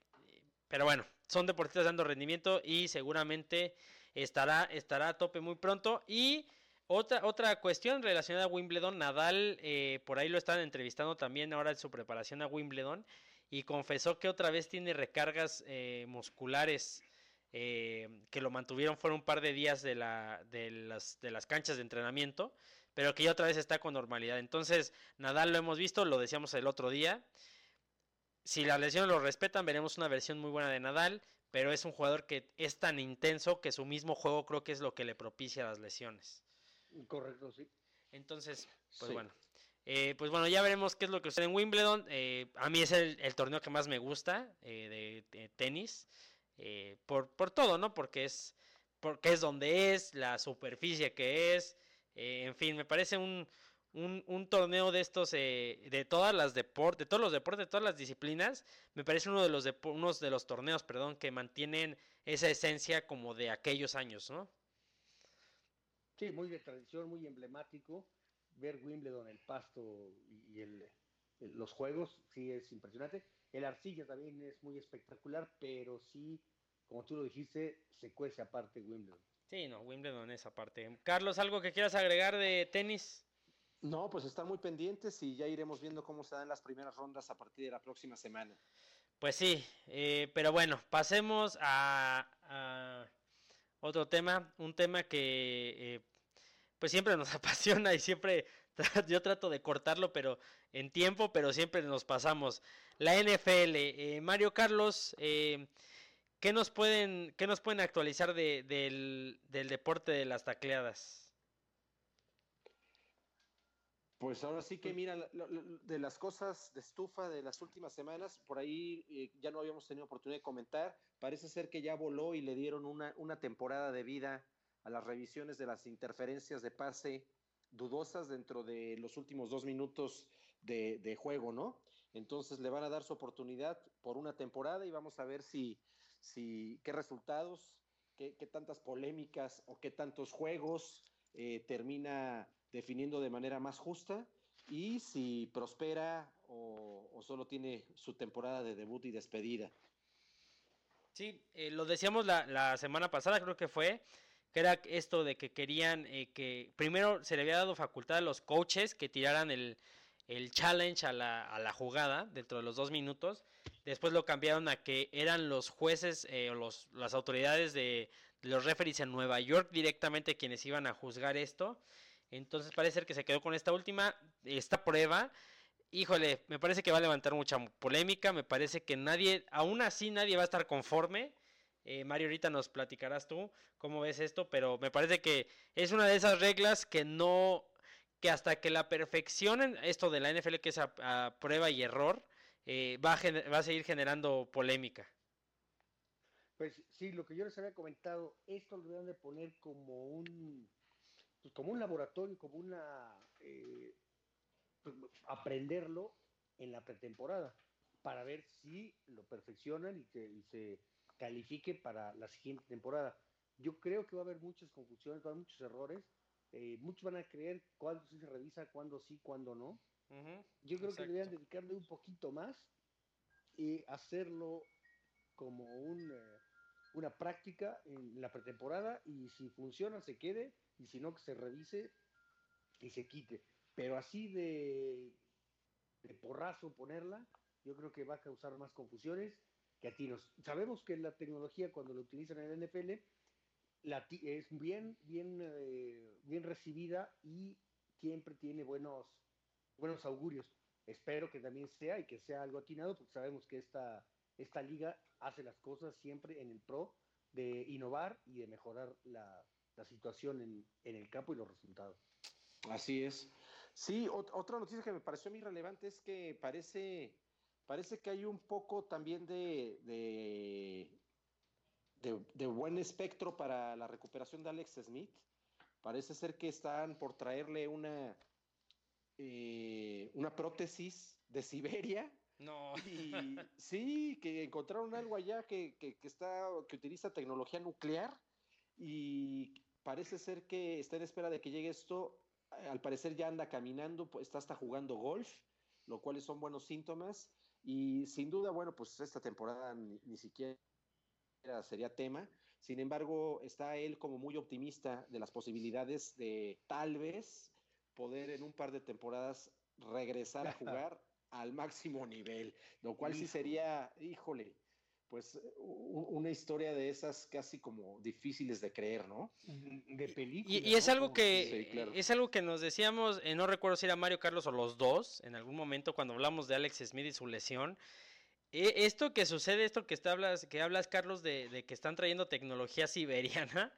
pero bueno, son deportistas dando rendimiento y seguramente estará, estará a tope muy pronto. Y otra, otra cuestión relacionada a Wimbledon, Nadal, eh, por ahí lo están entrevistando también ahora en su preparación a Wimbledon y confesó que otra vez tiene recargas eh, musculares eh, que lo mantuvieron fueron un par de días de, la, de, las, de las canchas de entrenamiento, pero que ya otra vez está con normalidad. Entonces, Nadal lo hemos visto, lo decíamos el otro día. Si las lesiones lo respetan, veremos una versión muy buena de Nadal, pero es un jugador que es tan intenso que su mismo juego creo que es lo que le propicia las lesiones. Correcto, sí. Entonces, pues Sí. bueno. Eh, pues bueno, ya veremos qué es lo que sucede en Wimbledon. Eh, a mí es el, el torneo que más me gusta eh, de, de tenis. Eh, por, por todo, ¿no? Porque es, porque es donde es, la superficie que es. eh, en fin, me parece un, un, torneo de estos, eh, de todas las deportes, de todos los deportes, de todas las disciplinas. Me parece uno de los, unos de los torneos, perdón, que mantienen esa esencia como de aquellos años, ¿no? Sí, muy de tradición, muy emblemático. Ver Wimbledon, el pasto y, el- los juegos, sí es impresionante. El arcilla también es muy espectacular, pero sí, como tú lo dijiste, se cuece aparte Wimbledon. Sí, no, Wimbledon es aparte. Carlos, ¿algo que quieras agregar de tenis? No, pues están muy pendientes y ya iremos viendo cómo se dan las primeras rondas a partir de la próxima semana. Pues sí, eh, pero bueno, pasemos a, a otro tema, un tema que eh, pues siempre nos apasiona y siempre yo trato de cortarlo, pero en tiempo, pero siempre nos pasamos. La NFL, eh, Mario Carlos, eh, ¿qué nos pueden, qué nos pueden actualizar de- del, del deporte de las tacleadas? Pues ahora sí que mira, lo- lo- de las cosas de estufa de las últimas semanas, por ahí eh, ya no habíamos tenido oportunidad de comentar, parece ser que ya voló y le dieron una, una temporada de vida a las revisiones de las interferencias de pase dudosas dentro de los últimos dos minutos de, de juego, ¿no? Entonces le van a dar su oportunidad por una temporada y vamos a ver si, qué resultados, qué, tantas polémicas o qué tantos juegos eh, termina definiendo de manera más justa y si prospera o, solo tiene su temporada de debut y despedida. Sí, eh, lo decíamos la, la semana pasada, creo que fue, que era esto de que querían eh, que primero se le había dado facultad a los coaches que tiraran el, el challenge a la, a la jugada dentro de los dos minutos. Después lo cambiaron a que eran los jueces eh, o los, las autoridades de, los referees en Nueva York directamente quienes iban a juzgar esto. Entonces parece ser que se quedó con esta última, esta prueba. Híjole, me parece que va a levantar mucha polémica, me parece que nadie, aún así nadie va a estar conforme. Eh, Mario, ahorita nos platicarás tú cómo ves esto, pero me parece que es una de esas reglas que no, que hasta que la perfeccionen, esto de la NFL que es a, prueba y error, eh, va, a gener- va a seguir generando polémica. Pues sí, lo que yo les había comentado, esto lo deben de poner como un, pues, como un laboratorio, como una, eh, pues, aprenderlo en la pretemporada, para ver si lo perfeccionan y, que, y se califique para la siguiente temporada. Yo creo que va a haber muchas confusiones, va a haber muchos errores, eh, muchos van a creer cuándo sí se revisa, cuándo sí, cuándo no. Yo creo que deberían dedicarle un poquito más y hacerlo como un, eh, una práctica en la pretemporada y si funciona se quede y si no que se revise y se quite. Pero así de, de porrazo ponerla, yo creo que va a causar más confusiones que a tiros. Sabemos que la tecnología cuando la utilizan en el NFL la es bien, bien, eh, bien recibida y siempre tiene buenos, buenos augurios. Espero que también sea y que sea algo atinado, porque sabemos que esta, esta liga hace las cosas siempre en el pro de innovar y de mejorar la, la situación en, en el campo y los resultados. Así es. Sí, ot- otra noticia que me pareció muy relevante es que parece, parece que hay un poco también de, de, de- de buen espectro para la recuperación de Alex Smith. Parece ser que están por traerle una, eh, una prótesis de Siberia. No. Y sí, que encontraron algo allá que, que, que está, que utiliza tecnología nuclear y parece ser que está en espera de que llegue esto al parecer ya anda caminando, pues está hasta jugando golf, lo cual son buenos síntomas. Y sin duda, bueno, pues esta temporada ni, ni siquiera sería tema. Sin embargo, está él como muy optimista de las posibilidades de tal vez poder en un par de temporadas regresar a jugar al máximo nivel, lo cual sí sería, híjole, pues una historia de esas casi como difíciles de creer, ¿no? De película. Y, y es ¿no? algo que Sí, claro. es algo que nos decíamos, eh, no recuerdo si era Mario Carlos o los dos, en algún momento cuando hablamos de Alex Smith y su lesión. E- esto que sucede, esto que, está, hablas, que hablas, Carlos, de, de que están trayendo tecnología siberiana,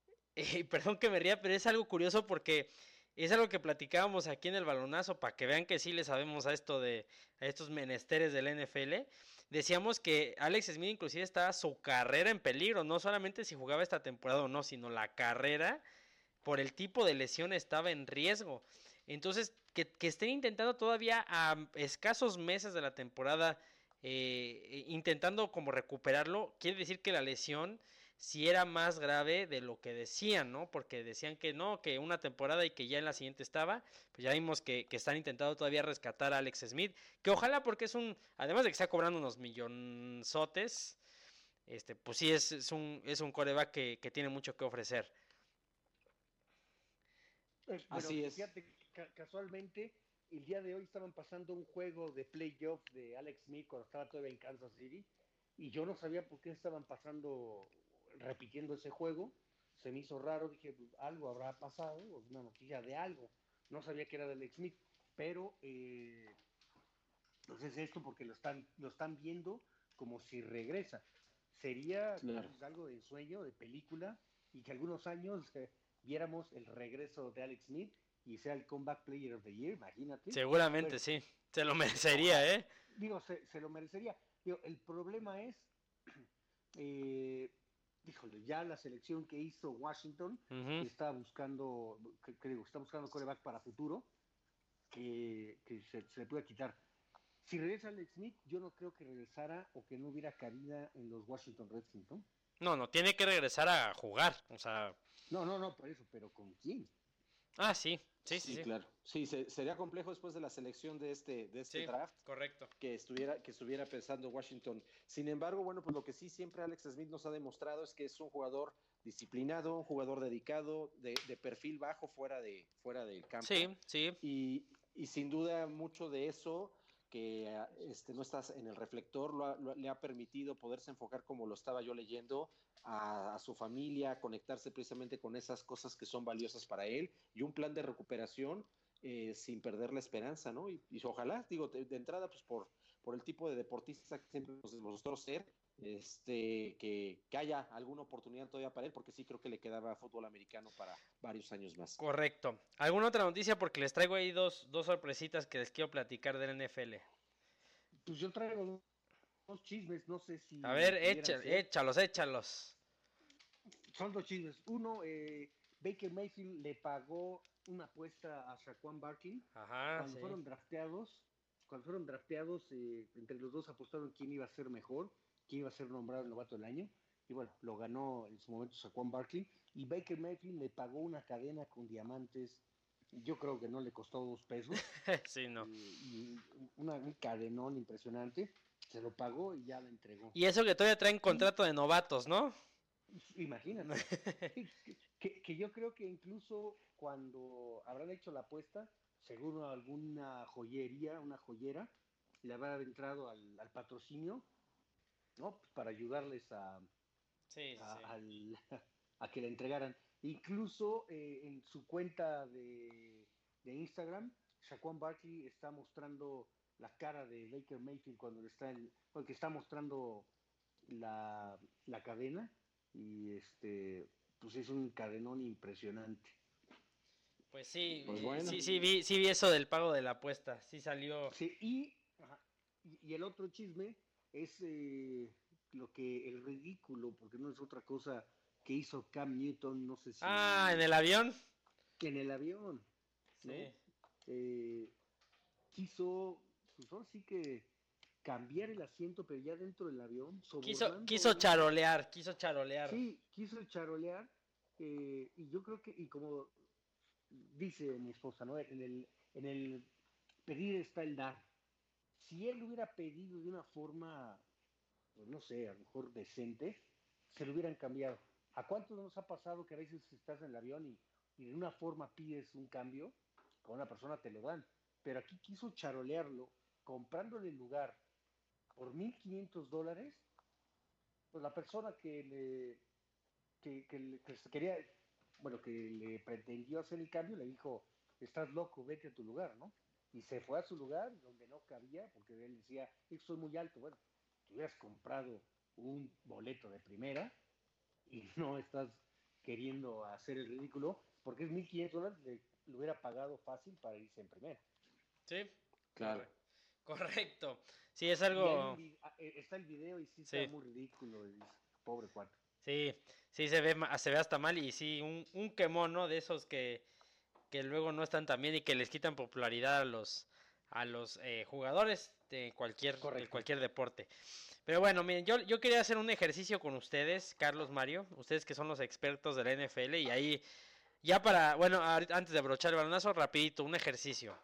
eh, perdón que me ría, pero es algo curioso porque es algo que platicábamos aquí en el balonazo, para que vean que sí le sabemos a esto de a estos menesteres del NFL. Decíamos que Alex Smith inclusive estaba su carrera en peligro, no solamente si jugaba esta temporada o no, sino la carrera por el tipo de lesión estaba en riesgo. Entonces, que, que estén intentando todavía a escasos meses de la temporada, eh, intentando como recuperarlo, quiere decir que la lesión si era más grave de lo que decían, ¿no? Porque decían que no, que una temporada y que ya en la siguiente estaba, pues ya vimos que, que están intentando todavía rescatar a Alex Smith, que ojalá porque es un, además de que está cobrando unos millonzotes, este, pues sí es, es un, es un coreback que, que tiene mucho que ofrecer. Eh, pero Así es. Fíjate, casualmente, el día de hoy estaban pasando un juego de playoff de Alex Smith cuando estaba todavía en Kansas City. Y yo no sabía por qué estaban pasando, repitiendo ese juego. Se me hizo raro, dije, algo habrá pasado, una noticia de algo. No sabía que era de Alex Smith, pero eh, pues es esto porque lo están, lo están viendo como si regresa. Sería Claro. pues, algo de sueño, de película, y que algunos años eh, viéramos el regreso de Alex Smith y sea el comeback player of the year, imagínate. Seguramente sí, se lo merecería, ¿eh? Digo, se, se lo merecería. Digo, el problema es, eh, híjole, ya la selección que hizo Washington está buscando, digo, está buscando coreback para futuro, que, que se, se le pueda quitar. Si regresa Alex Smith, yo no creo que regresara o que no hubiera cabida en los Washington Redskins, ¿no? No, no, tiene que regresar a jugar, o sea, No, no, no, por eso, pero ¿con quién? Ah, sí, sí, sí, sí, claro. Sí, se- sería complejo después de la selección de este, de este Sí, draft. correcto. que estuviera, que estuviera pensando Washington. Sin embargo, bueno, pues lo que sí siempre Alex Smith nos ha demostrado es que es un jugador disciplinado, un jugador dedicado, de, de perfil bajo fuera, de, fuera del campo. Sí, sí, Y, y sin duda mucho de eso que ah, este, no estás en el reflector lo ha- lo- le ha permitido poderse enfocar como lo estaba yo leyendo a, a su familia, a conectarse precisamente con esas cosas que son valiosas para él y un plan de recuperación eh, sin perder la esperanza, ¿no? Y, y ojalá, digo, de, de entrada, pues por, por el tipo de deportista que siempre nos demostró ser, este, que, que haya alguna oportunidad todavía para él, porque sí creo que le quedaba fútbol americano para varios años más. correcto. ¿Alguna otra noticia? Porque les traigo ahí dos, dos sorpresitas que les quiero platicar del NFL. Pues yo traigo dos chismes, no sé si... A ver, echa- échalos, échalos. Son dos chismes. Uno, eh, Baker Mayfield le pagó una apuesta a Shaquan Barkley Ajá, cuando sí. fueron drafteados. Cuando fueron drafteados, eh, entre los dos apostaron quién iba a ser mejor, quién iba a ser nombrado el novato del año. Y bueno, lo ganó en su momento Shaquan Barkley. Y Baker Mayfield le pagó una cadena con diamantes. Yo creo que no le costó dos pesos. sí, no. y, y una, un cadenón impresionante. Se lo pagó y ya la entregó. Y eso que todavía traen contrato de novatos, ¿no? Imagínate. que, yo creo que incluso cuando habrán hecho la apuesta, seguro alguna joyería, una joyera, le habrá entrado al, al patrocinio, ¿no? Pues para ayudarles a, Sí, a, al- a que le entregaran. Incluso eh, en su cuenta de, de Instagram, Shaquan Barkley está mostrando la cara de Baker Mayfield cuando le está en, porque está mostrando la, la cadena y este pues es un cadenón impresionante. Pues sí, Pues eh, bueno. sí, sí vi, sí vi eso del pago de la apuesta. Sí salió. Sí, y, ajá, y, y el otro chisme es eh, lo que el ridículo, porque no es otra cosa que hizo Cam Newton, no sé si Ah, en el avión. en el avión. ¿no? Sí. Eh, quiso, pues ahora sí que cambiar el asiento, pero ya dentro del avión. Quiso, quiso charolear, quiso charolear. Sí, quiso charolear. eh, y yo creo que, y como dice mi esposa, ¿no? En el, en el pedir está el dar. Si él hubiera pedido de una forma, pues no sé, a lo mejor decente, se lo hubieran cambiado. ¿A cuántos nos ha pasado que a veces estás en el avión y, y de una forma pides un cambio, con una persona te lo dan? Pero aquí quiso charolearlo, comprándole el lugar por 1.500 dólares, pues la persona que le, que, que le- que se quería, bueno, que le pretendió hacer el cambio, le dijo, estás loco, vete a tu lugar, ¿no? Y se fue a su lugar donde no cabía, porque él decía, "Es que soy muy alto. Bueno, te hubieras comprado un boleto de primera y no estás queriendo hacer el ridículo, porque es 1.500 dólares, le, le hubiera pagado fácil para irse en primera. Sí, Claro. Correcto. Sí, es algo... ah, eh, está el video y sí, Sí. está muy ridículo, pobre cuarto. Sí, sí se ve, se ve hasta mal y sí, un, un quemón, ¿no? De esos que, que luego no están tan bien y que les quitan popularidad a los, a los eh, jugadores de cualquier, de cualquier deporte. Pero bueno, miren, yo, yo quería hacer un ejercicio con ustedes, Carlos Mario, ustedes que son los expertos de la NFL y ahí, ya para, bueno, antes de brochar el balonazo, rapidito, un ejercicio.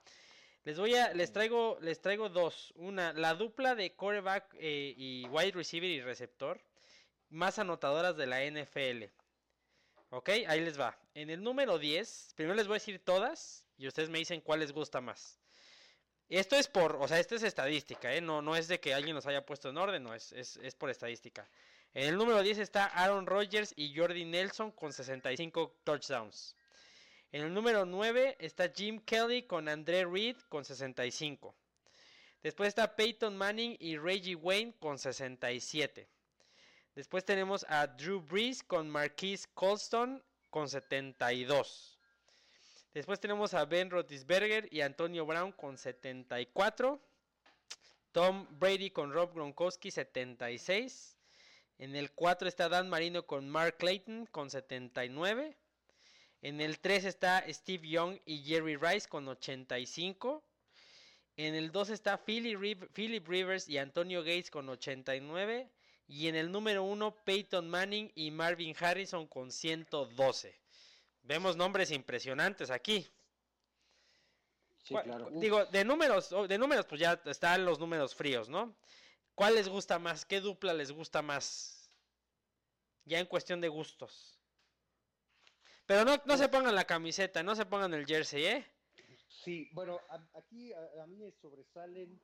Les voy a, les traigo, les traigo dos. Una, la dupla de quarterback eh, y wide receiver y receptor más anotadoras de la NFL. Ok, ahí les va. En el número 10, primero les voy a decir todas y ustedes me dicen cuál les gusta más. Esto es por, o sea, esto es estadística, ¿eh? No, no es de que alguien los haya puesto en orden, no, es, es, es por estadística. En el número 10 está Aaron Rodgers y Jordi Nelson con 65 touchdowns. En el número 9 está Jim Kelly con André Reed con 65. Después está Peyton Manning y Reggie Wayne con 67. Después tenemos a Drew Brees con Marquise Colston con 72. Después tenemos a Ben Roethlisberger y Antonio Brown con 74. Tom Brady con Rob Gronkowski 76. En el 4 está Dan Marino con Mark Clayton con 79. En el 3 está Steve Young y Jerry Rice con 85. En el 2 está Philip Rivers y Antonio Gates con 89. Y en el número 1 Peyton Manning y Marvin Harrison con 112. Vemos nombres impresionantes aquí. Sí, ¿Cuál- claro. Digo, de números, oh, de números, pues ya están los números fríos, ¿no? ¿Cuál les gusta más? ¿Qué dupla les gusta más? Ya en cuestión de gustos. Pero no, no se pongan la camiseta, no se pongan el jersey, ¿eh? Sí, bueno, a- aquí a, a mí me sobresalen,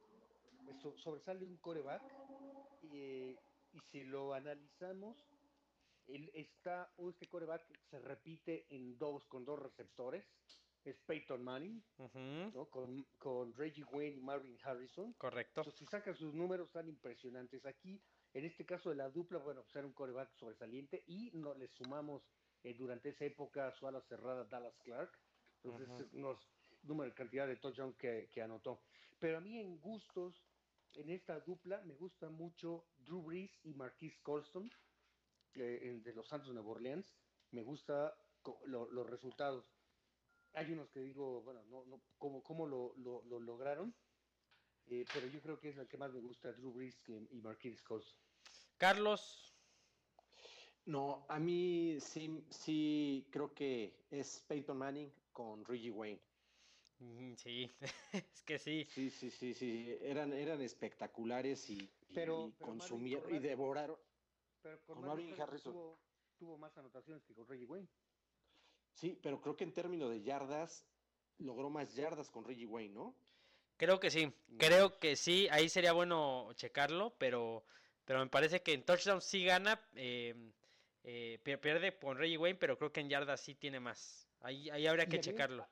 me so- sobresale un coreback y, eh, y si lo analizamos, él está, o este coreback se repite en dos, con dos receptores, es Peyton Manning, ¿no? con, con Reggie Wayne y Marvin Harrison. correcto. Entonces, si sacan sus números tan impresionantes aquí, en este caso de la dupla, bueno, pues era un coreback sobresaliente y no le sumamos eh, durante esa época su ala cerrada Dallas Clark. Entonces, nos número cantidad de touchdown que, que anotó. Pero a mí en gustos, en esta dupla, me gusta mucho Drew Brees y Marquise Colston, eh, el de los Santos de Nueva Orleans. Me gusta lo- los resultados. Hay unos que digo, bueno, no, no, cómo, cómo lo, lo- lo lograron, eh, pero yo creo que es la que más me gusta, Drew Brees y Marquise Colston. Carlos, No, a mí sí, sí creo que es Peyton Manning con Reggie Wayne. mm, sí, es que sí. Sí, sí, sí, sí. Eran, eran espectaculares y, y- Pero- y pero Marvin consumieron y devoraron. Pero con, Con Marvin Harrison. Tuvo, tuvo más anotaciones que con Reggie Wayne. Sí, pero creo que en términos de yardas, logró más yardas con Reggie Wayne, ¿no? Creo que sí, creo que sí, ahí sería bueno checarlo, pero, pero me parece que en touchdown sí gana, eh, eh, pier- pierde con Reggie Wayne, pero creo que en yardas sí tiene más. Ahí, ahí habría que checarlo.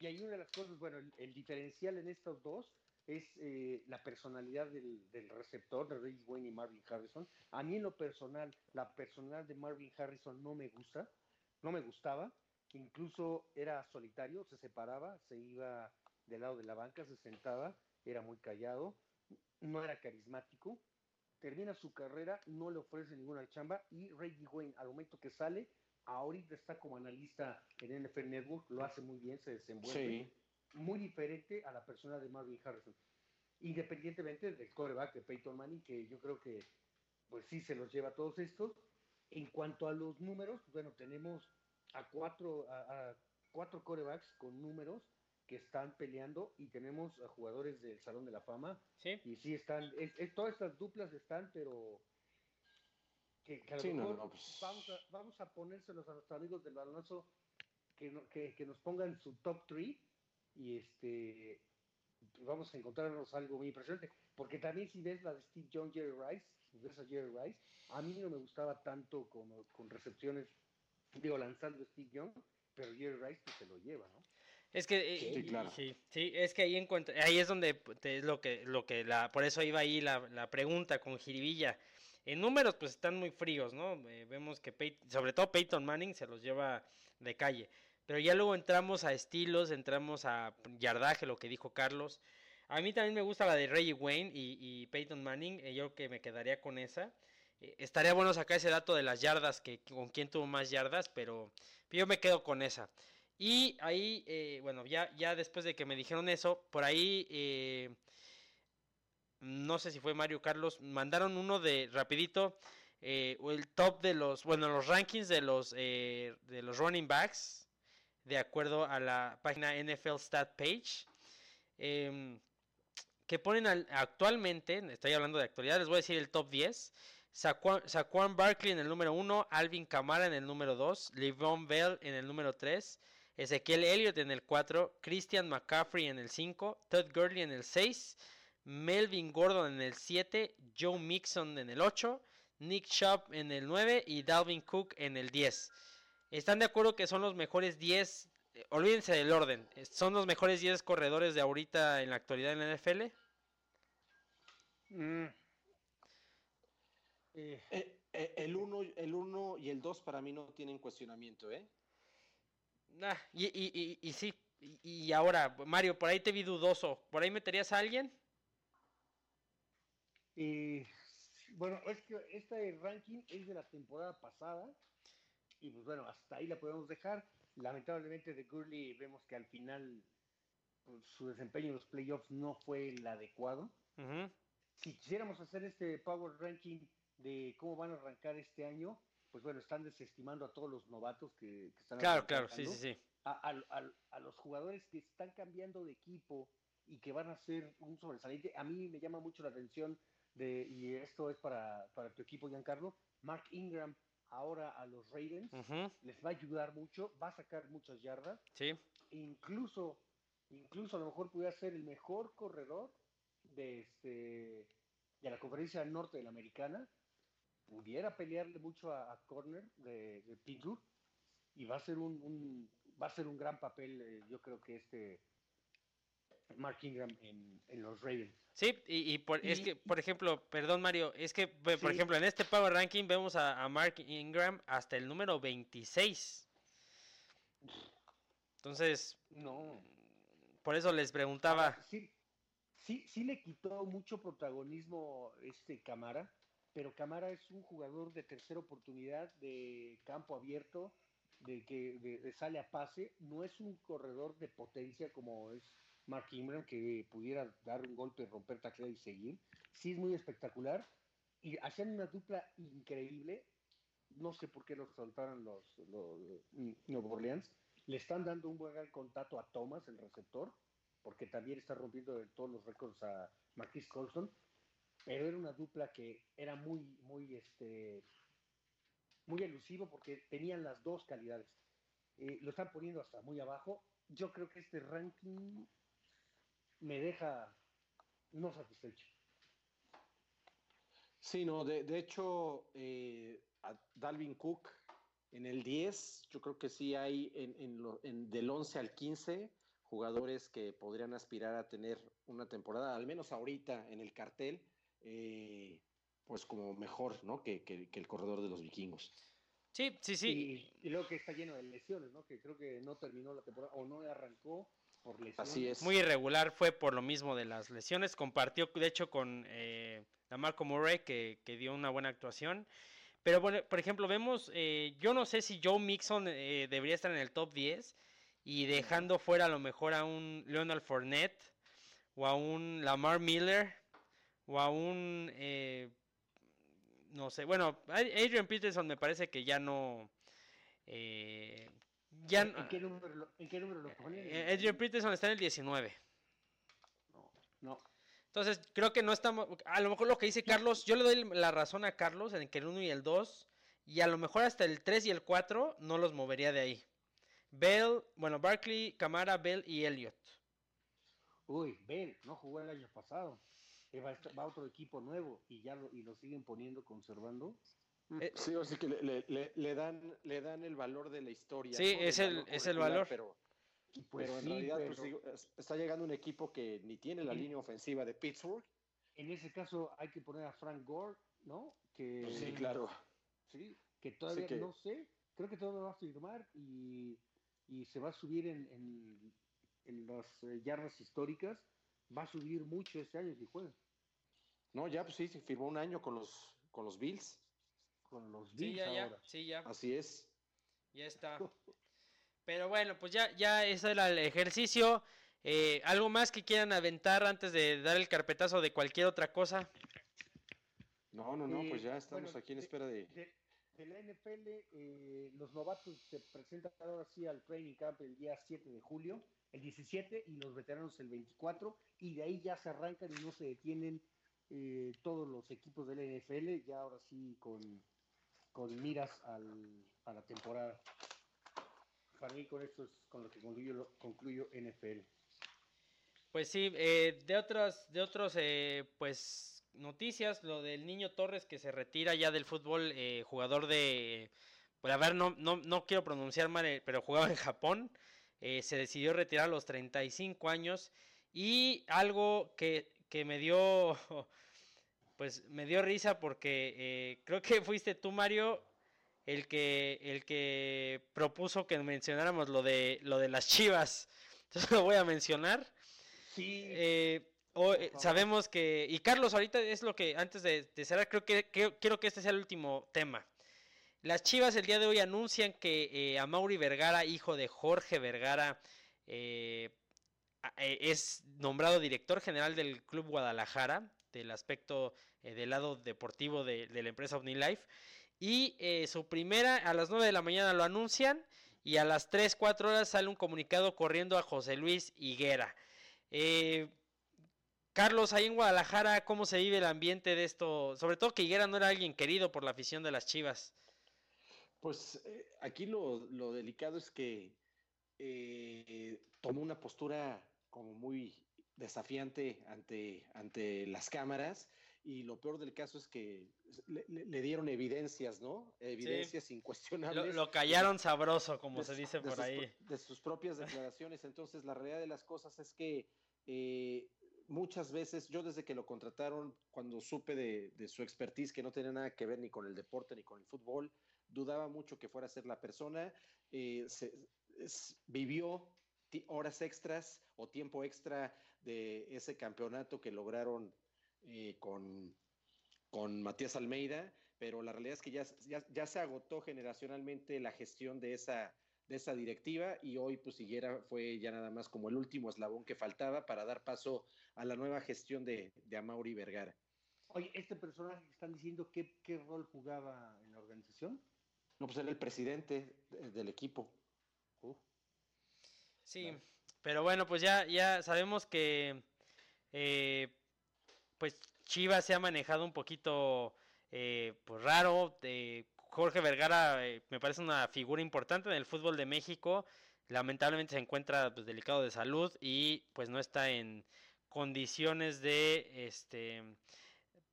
Y hay una de las cosas, bueno, el, el diferencial en estos dos es eh, la personalidad del, del receptor de Reggie Wayne y Marvin Harrison. A mí en lo personal, la personalidad de Marvin Harrison no me gusta, no me gustaba. Incluso era solitario, se separaba, se iba del lado de la banca, se sentaba, era muy callado, no era carismático. Termina su carrera, no le ofrece ninguna chamba y Reggie Wayne, al momento que sale, ahorita está como analista en NFL Network, lo hace muy bien, se desenvuelve Sí. muy diferente a la persona de Marvin Harrison. Independientemente del coreback de Peyton Manning, que yo creo que pues sí se los lleva a todos estos. En cuanto a los números, bueno, tenemos a cuatro, a, a cuatro corebacks con números que están peleando y tenemos a jugadores del Salón de la Fama Sí. y sí están, es- es- todas estas duplas están, pero que, que a lo Sí, no, mejor no, pues- vamos, a, vamos a ponérselos a nuestros amigos del balonazo que, no- que, que nos pongan su top 3 y este vamos a encontrarnos algo muy impresionante. Porque también si ves la de Steve John, Jerry Rice, si ves a Jerry Rice, a mí no me gustaba tanto como con recepciones, digo, lanzando Steve Young, pero Jerry Rice pues, se lo lleva, ¿no? Es que eh, Sí, claro. sí, sí, es que ahí encuentra, ahí es donde te- es lo que lo que la por eso iba ahí la, la pregunta con Jiribilla. En números pues están muy fríos, ¿no? Eh, vemos que Pey- sobre todo Peyton Manning se los lleva de calle. Pero ya luego entramos a estilos, entramos a yardaje, lo que dijo Carlos. A mí también me gusta la de Reggie Wayne y, y Peyton Manning, eh, yo creo que me quedaría con esa. Estaría bueno sacar ese dato de las yardas, que con quién tuvo más yardas, pero yo me quedo con esa. Y ahí, eh, bueno, ya, ya después de que me dijeron eso, por ahí, eh, no sé si fue Mario Carlos, mandaron uno de rapidito, eh, el top de los, bueno, los rankings de los, eh, de los running backs, de acuerdo a la página NFL Stat Page, em, que ponen al- actualmente, estoy hablando de actualidad, les voy a decir el top 10. Saquon, Saquon Barkley en el número 1, Alvin Kamara en el número 2, Livon Bell en el número 3, Ezequiel Elliott en el 4, Christian McCaffrey en el 5, Todd Gurley en el 6, Melvin Gordon en el 7, Joe Mixon en el 8, Nick Chubb en el 9 y Dalvin Cook en el 10. ¿Están de acuerdo que son los mejores 10? eh, olvídense del orden. ¿Son los mejores 10 corredores de ahorita en la actualidad en la NFL? Eh, Eh, eh, el 1 el uno y el 2 para mí no tienen cuestionamiento, ¿eh? Ah, y, y, y, y sí. Y, ahora, Mario, por ahí te vi dudoso. ¿Por ahí meterías a alguien? Eh, bueno, es que este ranking es de la temporada pasada y pues bueno, hasta ahí la podemos dejar. Lamentablemente de Gurley vemos que al final pues, su desempeño en los playoffs no fue el adecuado. Si quisiéramos hacer este power ranking de cómo van a arrancar este año, pues bueno, están desestimando a todos los novatos que, que están Claro, claro, sí, sí, sí. a, a- a- a los jugadores que están cambiando de equipo y que van a ser un sobresaliente. A mí me llama mucho la atención de, y esto es para, para tu equipo, Giancarlo, Mark Ingram ahora a los Ravens les va a ayudar mucho, va a sacar muchas yardas, Sí. incluso, incluso a lo mejor pudiera ser el mejor corredor de, este, de la conferencia norte de la americana, pudiera pelearle mucho a, a Corner de, de Pittsburgh y va a ser un, un- va a ser un gran papel, eh, yo creo que este Mark Ingram en, en los Ravens. Sí, y, y por, es que, por ejemplo, perdón Mario, es que, por Sí. ejemplo, en este Power Ranking vemos a, a Mark Ingram hasta el número 26. Entonces, No, por eso les preguntaba. Sí, sí, sí le quitó mucho protagonismo este Camara, pero Camara es un jugador de tercera oportunidad, de campo abierto, de que de- sale a pase, no es un corredor de potencia como es Mark Ingram, que pudiera dar un golpe, romper taclea y seguir. Sí es muy espectacular. Y hacían una dupla increíble. No sé por qué lo soltaron los, los mm, Nuevo Orleans. Le están dando un buen contacto a Thomas, el receptor, porque también está rompiendo todos los récords a Marquis Colson. Pero era una dupla que era muy, muy, este, muy elusivo porque tenían las dos calidades. Eh, lo están poniendo hasta muy abajo. Yo creo que este ranking me deja no satisfecho. Sí, no, de, de hecho, eh, a Dalvin Cook en el 10, yo creo que sí hay en, en lo- en del 11 al 15 jugadores que podrían aspirar a tener una temporada, al menos ahorita en el cartel, eh, pues como mejor, ¿no? Que, que- que el corredor de los vikingos. Sí, sí, sí. Y, y luego que está lleno de lesiones, ¿no? Que creo que no terminó la temporada o no arrancó por lesiones. Así es. Muy irregular fue por lo mismo de las lesiones. Compartió, de hecho, con eh, la Marco Murray, que, que dio una buena actuación. Pero, bueno, por ejemplo, vemos, eh, yo no sé si Joe Mixon eh, debería estar en el top 10 y dejando fuera a lo mejor a un Leonard Fournette o a un Lamar Miller o a un, eh, no sé, bueno, Adrian Peterson me parece que ya no, eh, ya ¿En, qué número lo, en qué número lo ponen? eh, Adrian Peterson está en el 19. No, no. Entonces, creo que no estamos. A lo mejor lo que dice Carlos, yo le doy la razón a Carlos en que el 1 y el 2, y a lo mejor hasta el 3 y el 4 no los movería de ahí. Bell, bueno, Barkley, Camara, Bell y Elliott. Uy, Bell, no jugó el año pasado. Va, otro equipo nuevo y ya lo, y lo siguen poniendo, conservando. Eh, Sí, o sea que le, le- le- le dan, le dan el valor de la historia. Sí, ¿no? es el- valor es el valor. Pero, Pues pero en sí, realidad pues, pero digo, es- está llegando un equipo que ni tiene la Sí. línea ofensiva de Pittsburgh. en ese caso hay que poner a Frank Gore, ¿no? Que, Pues Sí, claro. Sí, que todavía que- no sé, creo que todavía va a firmar y, y se va a subir en, en, en las eh, yardas históricas, va a subir mucho este año si juega No, ya, pues sí, sí, firmó un año con los, con los Bills. con los Sí, Bills ya, ya, ahora. sí, ya, Así es. ya está. Pero bueno, pues ya, ya ese era el ejercicio. Eh, ¿Algo más que quieran aventar antes de dar el carpetazo de cualquier otra cosa? No, no, no, pues Eh, ya estamos bueno, aquí en espera de... De, de la NFL, eh, los novatos se presentan ahora sí al training camp el día 7 de julio, el 17, y los veteranos el 24, y de ahí ya se arrancan y no se detienen eh, todos los equipos de la NFL, ya ahora sí con, con miras al, a la temporada. Para mí con esto es con lo que concluyo, concluyo NFL. Pues sí, eh, de otras, de otros, eh, pues noticias, lo del niño Torres que se retira ya del fútbol, eh, jugador de, pues a ver, no, no, no quiero pronunciar mal, eh, pero jugaba en Japón, eh, se decidió retirar a los 35 años y algo que, que me dio, pues me dio risa porque eh, creo que fuiste tú, Mario, el que, el que propuso que mencionáramos lo de, lo de las chivas. Entonces lo voy a mencionar. Sí, Eh, o- eh, sabemos que, y Carlos, ahorita es lo que, antes de, de cerrar, creo que, que- quiero que este sea el último tema. Las Chivas el día de hoy anuncian que eh, a Mauri Vergara, hijo de Jorge Vergara, eh, eh, es nombrado director general del Club Guadalajara, del aspecto del lado deportivo de, de la empresa OmniLife. Y su primera, a las 9 de la mañana lo anuncian y a las 3, 4 horas sale un comunicado corriendo a José Luis Higuera. Eh, Carlos, ahí en Guadalajara, ¿cómo se vive el ambiente de esto? Sobre todo que Higuera no era alguien querido por la afición de las Chivas. Pues eh, aquí lo, lo delicado es que eh, tomó una postura como muy desafiante ante, ante las cámaras y lo peor del caso es que le, dieron evidencias, ¿no? Evidencias incuestionables. lo callaron sabroso, como de se dice por ahí. de sus propias declaraciones. Entonces, la realidad de las cosas es que eh, muchas veces, yo desde que lo contrataron, cuando supe de, su expertise, que no tenía nada que ver ni con el deporte ni con el fútbol, dudaba mucho que fuera a ser la persona. eh, vivió horas extras o tiempo extra de ese campeonato que lograron eh, con, con Matías Almeida, pero la realidad es que ya, ya, ya se agotó generacionalmente la gestión de esa, de esa directiva y hoy pues Higuera fue ya nada más como el último eslabón que faltaba para dar paso a la nueva gestión de, de Amauri Vergara. Oye, este personaje que están diciendo qué, qué rol jugaba en la organización. No, pues era el presidente de- del equipo. Uf, Sí, Vale. pero bueno, pues ya, ya sabemos que eh, pues Chivas se ha manejado un poquito eh, pues raro. eh, Jorge Vergara eh, me parece una figura importante en el fútbol de México. Lamentablemente se encuentra pues, delicado de salud y pues no está en condiciones de este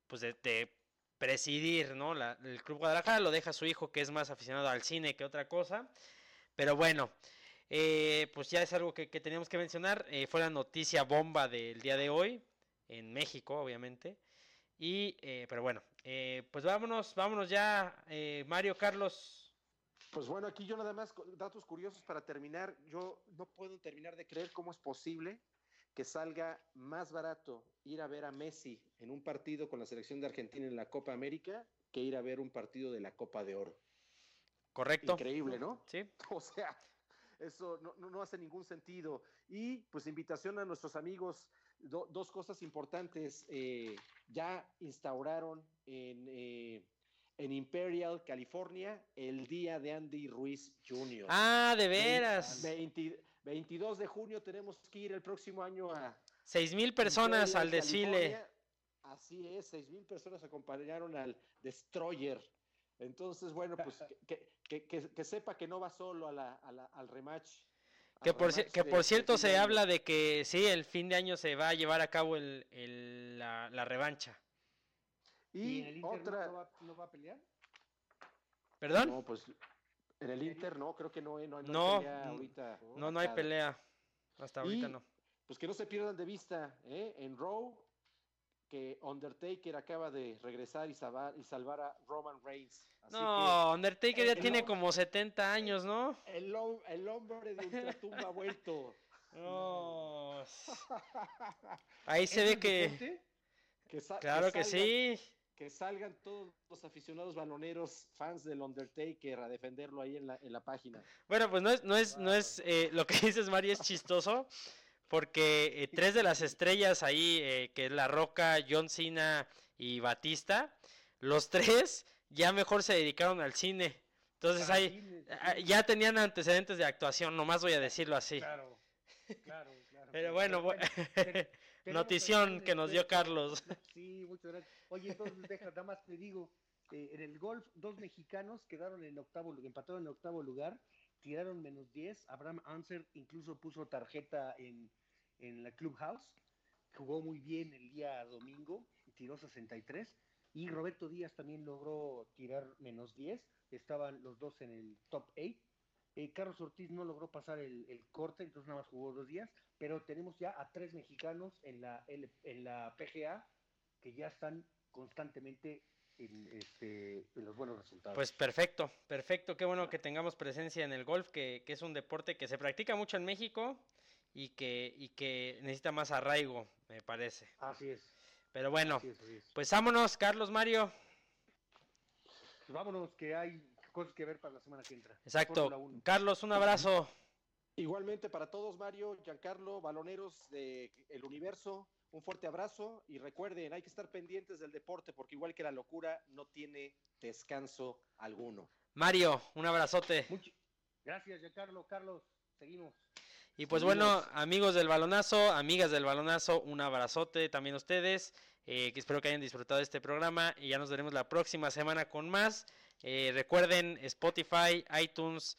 pues de, presidir, ¿no? La- el Club Guadalajara lo deja su hijo que es más aficionado al cine que otra cosa. Pero bueno, eh, pues ya es algo que, teníamos que mencionar. eh, fue la noticia bomba del día de hoy, en México, obviamente. Y, pero bueno, eh, pues vámonos, vámonos ya, eh, Mario Carlos. Pues bueno, aquí yo nada más datos curiosos para terminar. Yo no puedo terminar de creer cómo es posible que salga más barato ir a ver a Messi en un partido con la selección de Argentina en la Copa América que ir a ver un partido de la Copa de Oro. Correcto. Increíble, ¿no? Sí. O sea, eso no, no- no hace ningún sentido. Y pues invitación a nuestros amigos, do- dos cosas importantes. eh, ya instauraron en, eh, en Imperial, California, el día de Andy Ruiz Jr. Ah, de veras. 20 22 de junio tenemos que ir el próximo año a Seis mil personas Imperial, al desfile. California. Así es, seis mil personas acompañaron al Destroyer. Entonces, bueno, pues que, que- que- que sepa que no va solo a la- a la- al rematch. Que por, que por cierto se habla de que sí, el fin de año se va a llevar a cabo el, el- la, la revancha. ¿Y Y, en el Inter otra. no, va, no va a pelear? ¿Perdón? No, pues en el Inter no, creo que no, eh, no, no hay No, pelea ahorita. No, no hay pelea. Hasta ahorita Y, no. Pues que no se pierdan de vista, ¿eh? En Raw, que Undertaker acaba de regresar y salvar, y salvar a Roman Reigns. Así No, Undertaker ya el tiene como 70 años, ¿no? el, el hombre de Ultratumba ha vuelto. No. Ahí se ¿Eso ve que. Claro que sí. Que salgan todos los aficionados baloneros, fans del Undertaker, a defenderlo ahí en la, en la página. Bueno, pues no es, no es, no es, eh, lo que dices, Mario, es chistoso, porque eh, tres de las estrellas ahí, eh, que es La Roca, John Cena y Batista, los tres ya mejor se dedicaron al cine. Entonces Ah, ahí ah, ya tenían antecedentes de actuación, nomás voy a decirlo así. Claro, claro, claro. Pero bueno, bu- ten- tenemos notición que nos dio. Carlos. Sí, muchas gracias. Oye, entonces deja, nada más te digo, eh, en el golf, dos mexicanos quedaron en octavo, empataron en octavo lugar, tiraron menos 10. Abraham Anser incluso puso tarjeta en, en la Clubhouse, jugó muy bien el día domingo, tiró 63. Y Roberto Díaz también logró tirar menos 10, estaban los dos en el top 8. Eh, Carlos Ortiz no logró pasar el, el corte, entonces nada más jugó dos días, pero tenemos ya a tres mexicanos en la, en la PGA que ya están constantemente en, este, en los buenos resultados. Pues perfecto, perfecto. Qué bueno que tengamos presencia en el golf, que, que es un deporte que se practica mucho en México y que, y que necesita más arraigo, me parece. así es. Pero bueno, así es, así es. pues vámonos, Carlos Mario. Pues vámonos, que hay cosas que ver para la semana que entra. Exacto. Carlos, un abrazo. Igualmente para todos, Mario, Giancarlo, baloneros del el universo, un fuerte abrazo y recuerden, hay que estar pendientes del deporte porque igual que la locura no tiene descanso alguno. Mario, un abrazote. Gracias, Giancarlo. Carlos, seguimos. Y pues Seguimos. bueno, amigos del balonazo, amigas del balonazo, un abrazote también a ustedes. eh, que espero que hayan disfrutado de este programa y ya nos veremos la próxima semana con más. Eh, recuerden Spotify, iTunes,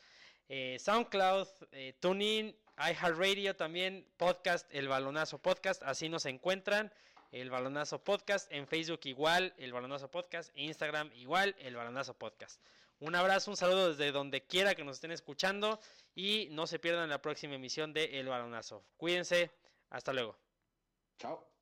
eh, SoundCloud, eh, TuneIn, iHeartRadio también, podcast, el balonazo podcast, así nos encuentran. El Balonazo Podcast, en Facebook igual, el Balonazo Podcast, Instagram igual, el Balonazo Podcast. Un abrazo, un saludo desde donde quiera que nos estén escuchando y no se pierdan la próxima emisión de El Balonazo. Cuídense, hasta luego. Chao.